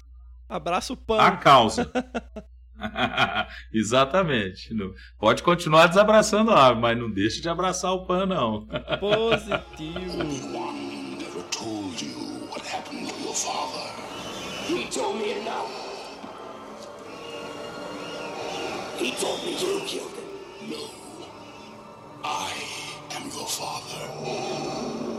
Abraça o PAN. A causa. Exatamente. Não- Pode continuar desabraçando a árvore, mas não deixe de abraçar o PAN, não. Positivo. One never told you what happened to your father. He told me it now. He told me you killed him. No. I am your father.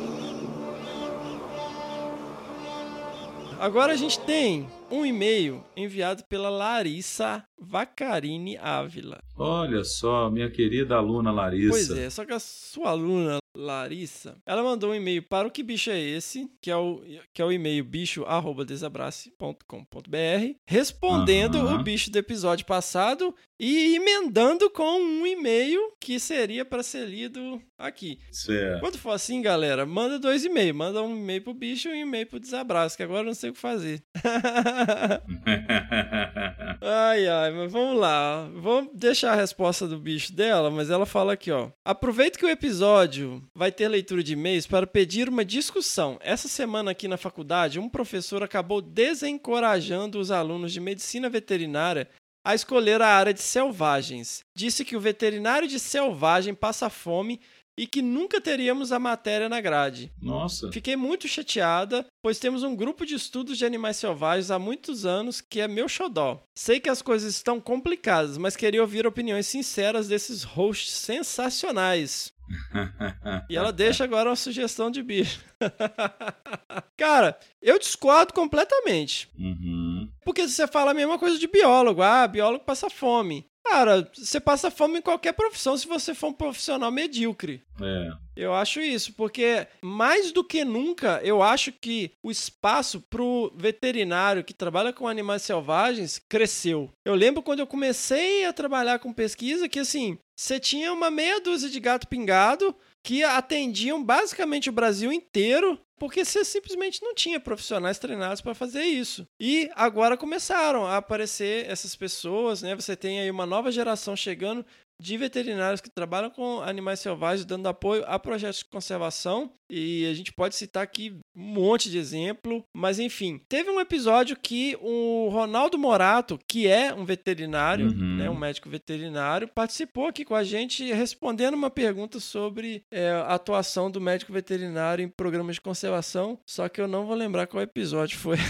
Agora a gente tem um e-mail enviado pela Larissa Vacarini Ávila. Olha só, minha querida aluna Larissa. Pois é, só que a sua aluna Larissa, ela mandou um e-mail para o que bicho é esse, que é o, que é o e-mail bicho@desabrace.com.br, respondendo Aham. o bicho do episódio passado e emendando com um e-mail que seria para ser lido aqui. Certo. Quando for assim, galera, manda dois e-mails. Manda um e-mail pro bicho e um e-mail pro desabraço, que agora eu não sei o que fazer. Ai, ai, mas vamos lá. Vamos deixar a resposta do bicho dela, mas ela fala aqui, ó. Aproveito que o episódio vai ter leitura de e-mails para pedir uma discussão. Essa semana aqui na faculdade, um professor acabou desencorajando os alunos de medicina veterinária a escolher a área de selvagens. Disse que o veterinário de selvagem passa fome e que nunca teríamos a matéria na grade. Nossa. Fiquei muito chateada, pois temos um grupo de estudos de animais selvagens há muitos anos que é meu xodó. Sei que as coisas estão complicadas, mas queria ouvir opiniões sinceras desses hosts sensacionais. E ela deixa agora uma sugestão de bicho. Cara, eu discordo completamente. Uhum. Porque você fala a mesma coisa de biólogo. Ah, biólogo passa fome. Cara, você passa fome em qualquer profissão se você for um profissional medíocre. É. Eu acho isso, porque mais do que nunca, eu acho que o espaço pro veterinário que trabalha com animais selvagens cresceu. Eu lembro quando eu comecei a trabalhar com pesquisa que assim, você tinha uma meia dúzia de gato pingado que atendiam basicamente o Brasil inteiro, porque você simplesmente não tinha profissionais treinados para fazer isso. E agora começaram a aparecer essas pessoas, né? Você tem aí uma nova geração chegando de veterinários que trabalham com animais selvagens, dando apoio a projetos de conservação. E a gente pode citar aqui um monte de exemplo, mas enfim. Teve um episódio que o Ronaldo Morato, que é um veterinário, Uhum. né, um médico veterinário, participou aqui com a gente respondendo uma pergunta sobre é, a atuação do médico veterinário em programas de conservação. Só que eu não vou lembrar qual episódio foi.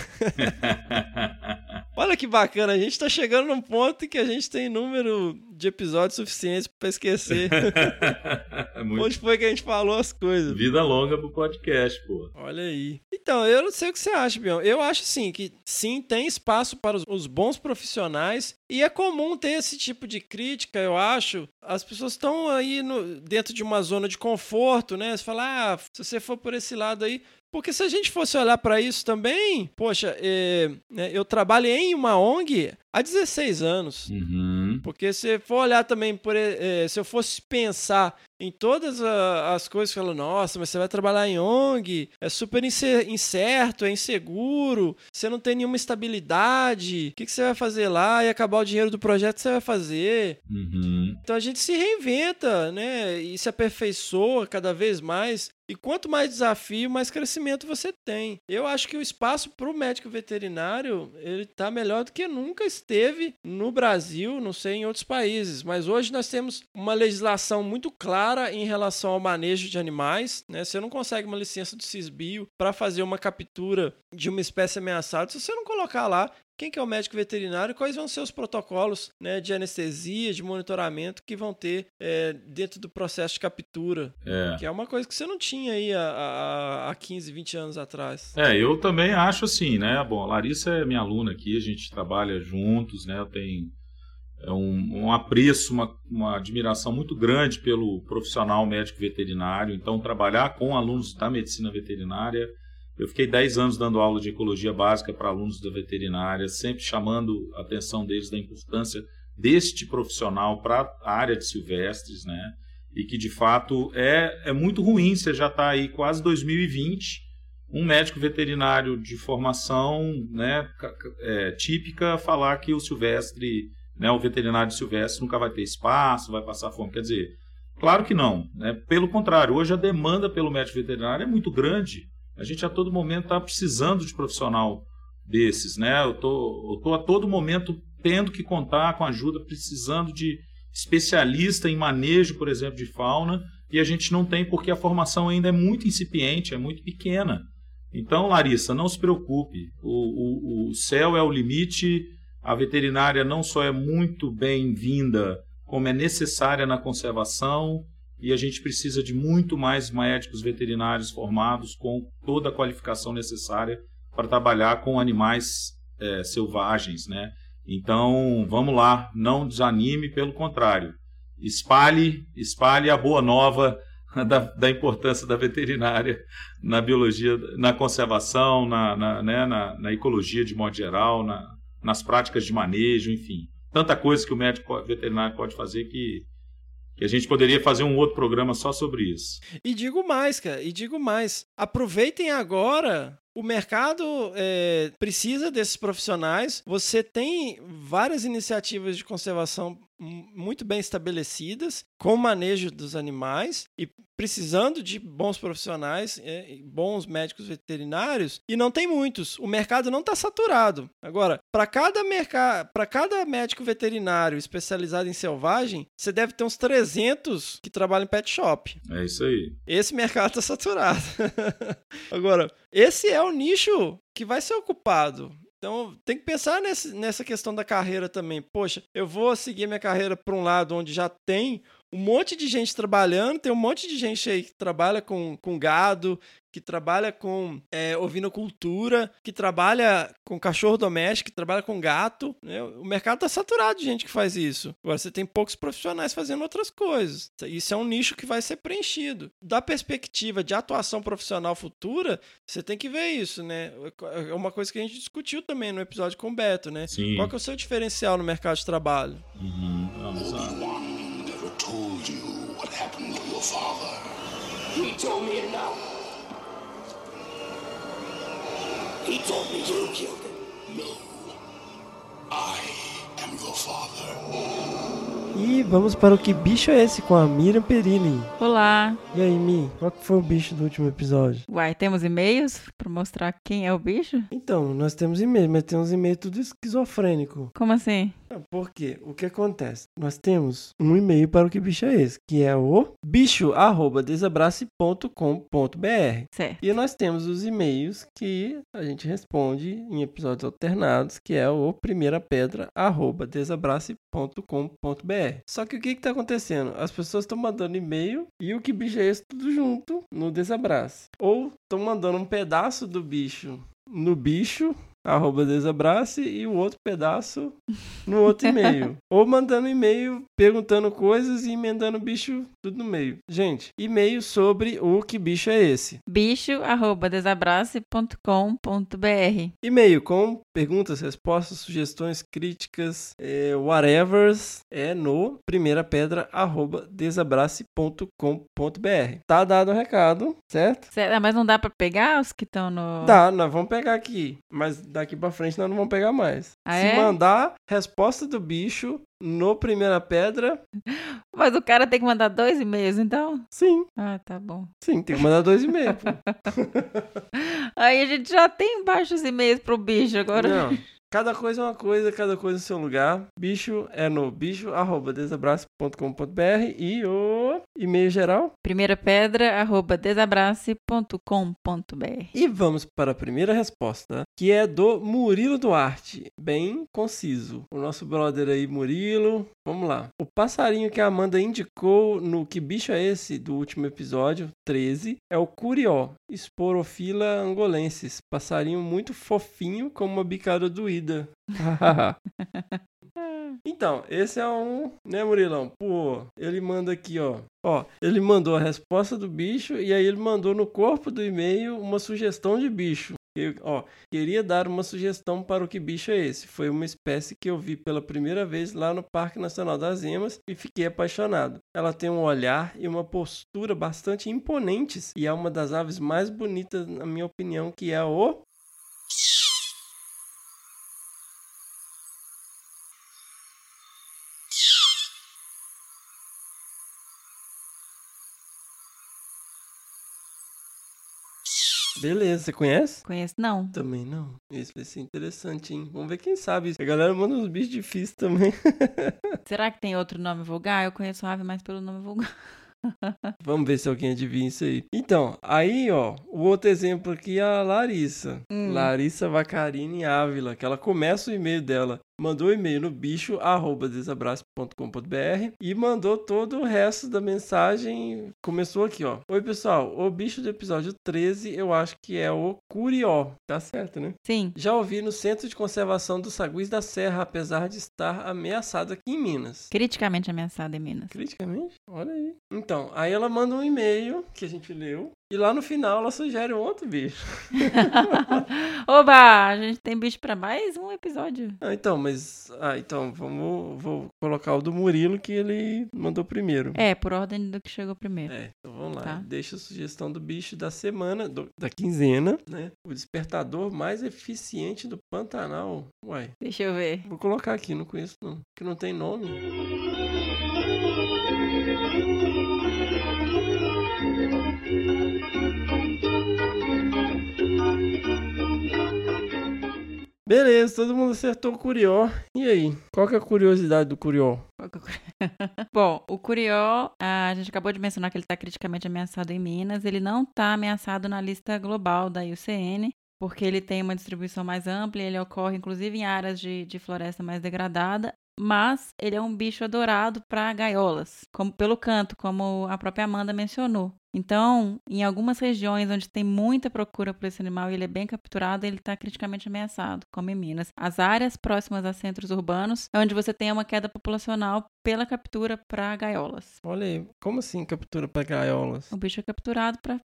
Olha que bacana, a gente tá chegando num ponto em que a gente tem número de episódios suficientes pra esquecer Muito- onde foi que a gente falou as coisas. Vida longa pro podcast, pô. Olha aí. Então, eu não sei o que você acha, Bion. Eu acho, sim, que sim, tem espaço para os, os bons profissionais e é comum ter esse tipo de crítica, eu acho. As pessoas estão aí no- dentro de uma zona de conforto, né? Você fala, ah, se você for por esse lado aí. Porque se a gente fosse olhar para isso também, poxa, é, né, eu trabalhei em uma ONG há 16 anos. Uhum. Porque se for olhar também, por, eh, se eu fosse pensar em todas as coisas, falando, nossa, mas você vai trabalhar em ONG, é super incer- incerto, é inseguro, você não tem nenhuma estabilidade, o que, que você vai fazer lá? E acabar o dinheiro do projeto, você vai fazer? Uhum. Então a gente se reinventa, né? E se aperfeiçoa cada vez mais. E quanto mais desafio, mais crescimento você tem. Eu acho que o espaço para o médico veterinário ele está melhor do que nunca esteve no Brasil, não sei em outros países. Mas hoje nós temos uma legislação muito clara em relação ao manejo de animais. Né? Você não consegue uma licença do CISBio para fazer uma captura de uma espécie ameaçada se você não colocar lá quem que é o médico veterinário, quais vão ser os protocolos né, de anestesia, de monitoramento que vão ter é, dentro do processo de captura. É. Que é uma coisa que você não tinha aí há, há, há 15, 20 anos atrás. É, eu também acho assim, né? Bom, a Larissa é minha aluna aqui, a gente trabalha juntos, né? Eu tenho um, um apreço, uma, uma admiração muito grande pelo profissional médico veterinário. Então, trabalhar com alunos da medicina veterinária. Eu fiquei 10 anos dando aula de ecologia básica para alunos da veterinária, sempre chamando a atenção deles da importância deste profissional para a área de silvestres, né? E que de fato é, é muito ruim, você já está aí quase 2020, um médico veterinário de formação né, é, típica falar que o silvestre, né, o veterinário silvestre nunca vai ter espaço, vai passar fome. Quer dizer, claro que não. Né? Pelo contrário, hoje a demanda pelo médico veterinário é muito grande. A gente a todo momento está precisando de profissional desses. Né? Eu tô, estou a todo momento tendo que contar com ajuda, precisando de especialista em manejo, por exemplo, de fauna, e a gente não tem porque a formação ainda é muito incipiente, é muito pequena. Então, Larissa, não se preocupe. O, o, o céu é o limite. A veterinária não só é muito bem-vinda, como é necessária na conservação. E a gente precisa de muito mais médicos veterinários formados com toda a qualificação necessária para trabalhar com animais eh, selvagens, né? Então, vamos lá, não desanime, pelo contrário. Espalhe, espalhe a boa nova da, da importância da veterinária na biologia, na conservação, na, na, né, na, na ecologia de modo geral, na, nas práticas de manejo, enfim. Tanta coisa que o médico veterinário pode fazer que, que a gente poderia fazer um outro programa só sobre isso. E digo mais, cara, e digo mais. Aproveitem agora. O mercado é, precisa desses profissionais. Você tem várias iniciativas de conservação muito bem estabelecidas, com manejo dos animais e precisando de bons profissionais, é, e bons médicos veterinários, e não tem muitos. O mercado não está saturado. Agora, para cada mercado, para cada médico veterinário especializado em selvagem, você deve ter uns 300 que trabalham em pet shop. É isso aí. Esse mercado está saturado. Agora, esse é o nicho que vai ser ocupado. Então, tem que pensar nesse, nessa questão da carreira também. Poxa, eu vou seguir minha carreira para um lado onde já tem um monte de gente trabalhando, tem um monte de gente aí que trabalha com, com gado, que trabalha com é, ovinocultura, que trabalha com cachorro doméstico, que trabalha com gato. né? O mercado está saturado de gente que faz isso. Agora, você tem poucos profissionais fazendo outras coisas. Isso é um nicho que vai ser preenchido. Da perspectiva de atuação profissional futura, você tem que ver isso, né? É uma coisa que a gente discutiu também no episódio com o Beto, né? Sim. Qual que é o seu diferencial no mercado de trabalho? Uhum, vamos lá. Told you what happened to your father. He told me now. He told me you killed him. No. I am your father. E vamos para o que bicho é esse com a Miriam Perini. Olá. E aí, Mi, qual que foi o bicho do último episódio? Uai, temos e-mails pra mostrar quem é o bicho? Então, nós temos e-mail, mas tem uns e-mails tudo esquizofrênico. Como assim? Por quê? O que acontece? Nós temos um e-mail para o que bicho é esse, que é o bicho@desabrace.com.br. Certo. E nós temos os e-mails que a gente responde em episódios alternados, que é o primeira pedra desabrace.com.br. Só que o que está acontecendo? As pessoas estão mandando e-mail e o que bicho é esse tudo junto no desabrace. Ou estão mandando um pedaço do bicho no bicho arroba desabrace e o outro pedaço no outro e-mail. Ou mandando e-mail perguntando coisas e emendando bicho tudo no meio. Gente, e-mail sobre o que bicho é esse. bicho@desabrace.com.br. E-mail com perguntas, respostas, sugestões, críticas, é, whatevers, é no primeira pedra arroba desabrace.com.br. Tá dado o recado, certo? Certo, Mas não dá pra pegar os que estão no. Tá, nós vamos pegar aqui, mas daqui pra frente nós não vamos pegar mais. Ah, Se é? mandar resposta do bicho no primeira pedra, Mas o cara tem que mandar dois e-mails, então? sim, Ah, tá bom. sim, tem que mandar dois e-mails. pô. Aí a gente já tem baixos e-mails pro bicho agora. Não. Cada coisa é uma coisa, cada coisa no seu lugar. Bicho é no bicho@desabraço.com.br e o e-mail geral. Primeira pedra, arroba desabrace.com.br. E vamos para a primeira resposta, que é do Murilo Duarte. Bem conciso. O nosso brother aí, Murilo. Vamos lá. O passarinho que a Amanda indicou no Que Bicho é Esse? do último episódio, 13, é o curió, Sporofila angolensis. Passarinho muito fofinho com uma bicada doída. Então, esse é um, né, Murilão? Pô, ele manda aqui, ó. Ó, ele mandou a resposta do bicho e aí ele mandou no corpo do e-mail uma sugestão de bicho. Eu, ó, queria dar uma sugestão para o que bicho é esse. Foi uma espécie que eu vi pela primeira vez lá no Parque Nacional das Emas e fiquei apaixonado. Ela tem um olhar e uma postura bastante imponentes e é uma das aves mais bonitas, na minha opinião, que é o Beleza, você conhece? Conheço? Não. Também não. Esse vai ser interessante, hein? Vamos ver quem sabe. A galera manda uns bichos difíceis também. Será que tem outro nome vulgar? Eu conheço a ave mais pelo nome vulgar. Vamos ver se alguém adivinha isso aí. Então, aí, ó, o outro exemplo aqui é a Larissa. Hum. Larissa Vacarini Ávila, que ela começa o e-mail dela. Mandou o e-mail no bicho, arroba desabraço.com.br e mandou todo o resto da mensagem. Começou aqui, ó. Oi, pessoal. O bicho do episódio 13, eu acho que é o curió. Tá certo, né? Sim. Já ouvi no Centro de Conservação do Saguis da Serra, apesar de estar ameaçado aqui em Minas. Criticamente ameaçada em Minas. Criticamente? Olha aí. Então, aí ela manda um e-mail que a gente leu. E lá no final ela sugere um outro bicho. Oba! A gente tem bicho pra mais um episódio. Ah, então, mas. Ah, então, vamos. Vou colocar o do Murilo que ele mandou primeiro. É, por ordem do que chegou primeiro. É, então vamos lá. Tá. Deixa a sugestão do bicho da semana, do- da quinzena, né? O despertador mais eficiente do Pantanal. Uai, Deixa eu ver. vou colocar aqui, não conheço não. Que não tem nome. Beleza, todo mundo acertou o Curió. E aí, qual que é a curiosidade do Curió? Bom, o Curió, a gente acabou de mencionar que ele está criticamente ameaçado em Minas. Ele não está ameaçado na lista global da IUCN, porque ele tem uma distribuição mais ampla, e ele ocorre inclusive em áreas de, de floresta mais degradada. Mas ele é um bicho adorado para gaiolas, como pelo canto, como a própria Amanda mencionou. Então, em algumas regiões onde tem muita procura por esse animal e ele é bem capturado, ele está criticamente ameaçado, como em Minas. As áreas próximas a centros urbanos é onde você tem uma queda populacional pela captura para gaiolas. Olha aí, como assim captura para gaiolas? O bicho é capturado para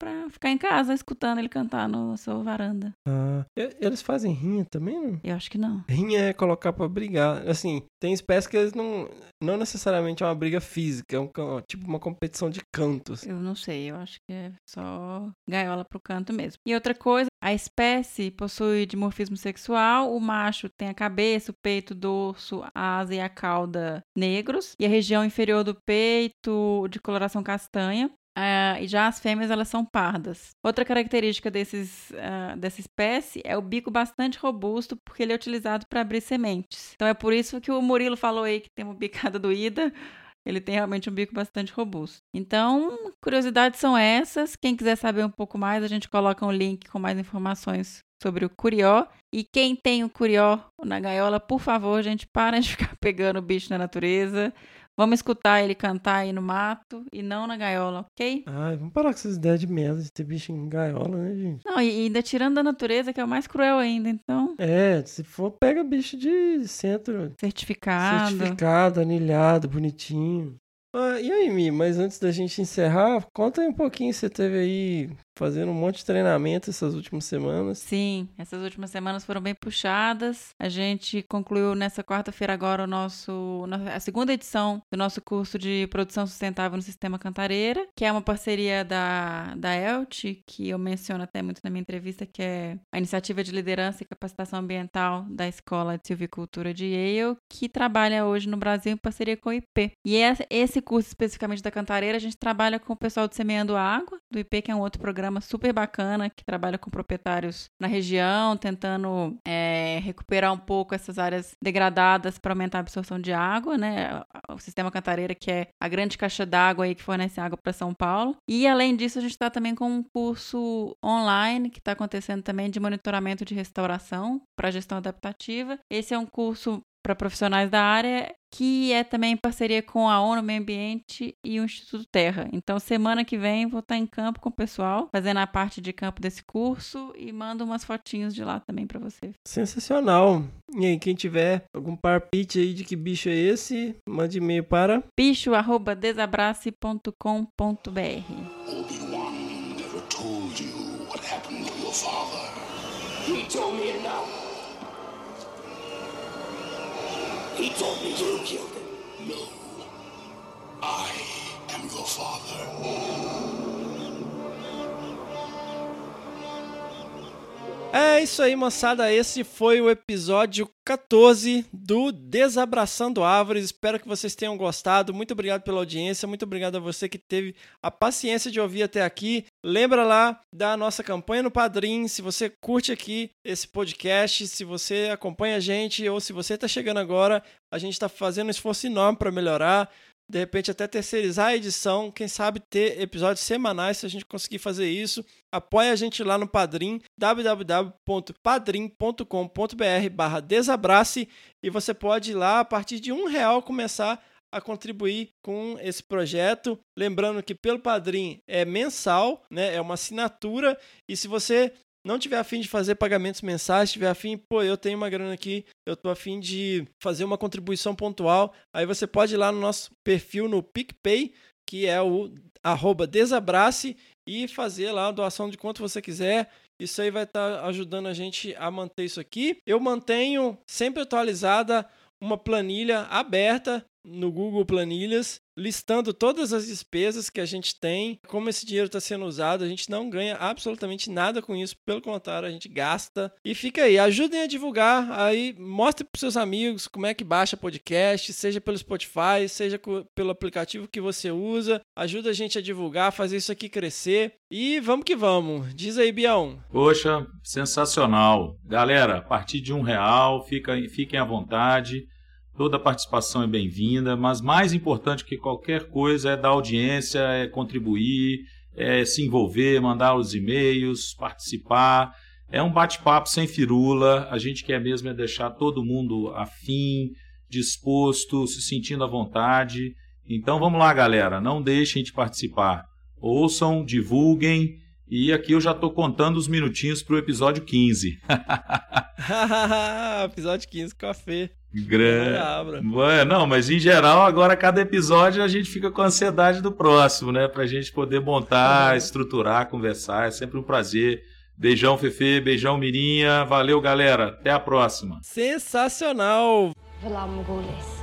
para ficar em casa escutando ele cantar na sua varanda. Ah, eles fazem rinha também, não? Eu acho que não. Rinha é colocar pra brigar. Assim, tem espécies que eles não. Não necessariamente é uma briga física, é um, tipo uma competição de cantos. Eu não sei, eu acho que é só gaiola pro canto mesmo. E outra coisa, a espécie possui dimorfismo sexual, o macho tem a cabeça, o peito, o dorso, a asa e a cauda negros, e a região inferior do peito de coloração castanha. Ah, e já as fêmeas elas são pardas. Outra característica desses, ah, dessa espécie é o bico bastante robusto, porque ele é utilizado para abrir sementes. Então é por isso que o Murilo falou aí que tem uma bicada doída. Ele tem realmente um bico bastante robusto. Então, curiosidades são essas. Quem quiser saber um pouco mais, a gente coloca um link com mais informações sobre o curió. E quem tem o curió na gaiola, por favor, gente, para de ficar pegando o bicho na natureza. Vamos escutar ele cantar aí no mato e não na gaiola, ok? Ai, vamos parar com essas ideias de merda de ter bicho em gaiola, né, gente? Não, e ainda tirando da natureza, que é o mais cruel ainda, então. É, se for, pega bicho de centro. Certificado. Certificado, anilhado, bonitinho. Ah, e aí, Mi, mas antes da gente encerrar, conta aí um pouquinho, você teve aí fazendo um monte de treinamento essas últimas semanas. Sim, essas últimas semanas foram bem puxadas. A gente concluiu nessa quarta-feira agora o nosso a segunda edição do nosso curso de produção sustentável no sistema Cantareira, que é uma parceria da da ELT, que eu menciono até muito na minha entrevista, que é a iniciativa de liderança e capacitação ambiental da Escola de Silvicultura de Yale, que trabalha hoje no Brasil em parceria com o IP. E esse curso especificamente da Cantareira, a gente trabalha com o pessoal do Semeando Água, do IP, que é um outro programa programa super bacana que trabalha com proprietários na região, tentando é, recuperar um pouco essas áreas degradadas para aumentar a absorção de água, né? O sistema Cantareira, que é a grande caixa d'água aí que fornece água para São Paulo. E além disso, a gente está também com um curso online que está acontecendo também de monitoramento de restauração para gestão adaptativa. Esse é um curso para profissionais da área, que é também em parceria com a ONU Meio Ambiente e o Instituto Terra. Então, semana que vem vou estar em campo com o pessoal, fazendo a parte de campo desse curso e mando umas fotinhos de lá também para você. Sensacional. E aí, quem tiver algum parpite aí de que bicho é esse, mande e-mail para bicho@desabrace.com.br. Obi-Wan never told you what happened to your father. He told me now. He told me you killed him. No. I am your father. É isso aí, moçada. Esse foi o episódio 14 do Desabraçando Árvores. Espero que vocês tenham gostado. Muito obrigado pela audiência. Muito obrigado a você que teve a paciência de ouvir até aqui. Lembra lá da nossa campanha no Padrim. Se você curte aqui esse podcast, se você acompanha a gente ou se você está chegando agora, a gente está fazendo um esforço enorme para melhorar de repente até terceirizar a edição, quem sabe ter episódios semanais se a gente conseguir fazer isso. Apoie a gente lá no Padrim, www.padrim.com.br barra desabrace e você pode ir lá a partir de um real começar a contribuir com esse projeto. Lembrando que pelo Padrim é mensal, né? é uma assinatura e se você não tiver afim de fazer pagamentos mensais, tiver afim, pô, eu tenho uma grana aqui, eu tô afim de fazer uma contribuição pontual, aí você pode ir lá no nosso perfil no PicPay, que é o arroba desabrace, e fazer lá a doação de quanto você quiser. Isso aí vai estar tá ajudando a gente a manter isso aqui. Eu mantenho sempre atualizada uma planilha aberta no Google Planilhas, listando todas as despesas que a gente tem, como esse dinheiro está sendo usado. A gente não ganha absolutamente nada com isso, pelo contrário, a gente gasta. E fica aí, ajudem a divulgar, aí mostre para seus amigos como é que baixa podcast, seja pelo Spotify, seja pelo aplicativo que você usa. Ajuda a gente a divulgar, fazer isso aqui crescer. E vamos que vamos. Diz aí, Bião. Poxa, sensacional. Galera, a partir de um real, fica, fiquem à vontade. Toda participação é bem-vinda, mas mais importante que qualquer coisa é dar audiência, é contribuir, é se envolver, mandar os e-mails, participar. É um bate-papo sem firula. A gente quer mesmo é deixar todo mundo afim, disposto, se sentindo à vontade. Então vamos lá, galera, não deixem de participar. Ouçam, divulguem. E aqui eu já estou contando os minutinhos para o episódio 15. episódio 15, café. Grande. Não, mas em geral, agora cada episódio a gente fica com a ansiedade do próximo, né? Pra gente poder montar, estruturar, conversar. É sempre um prazer. Beijão, Fefe, beijão, Mirinha. Valeu, galera. Até a próxima. Sensacional. Hallo,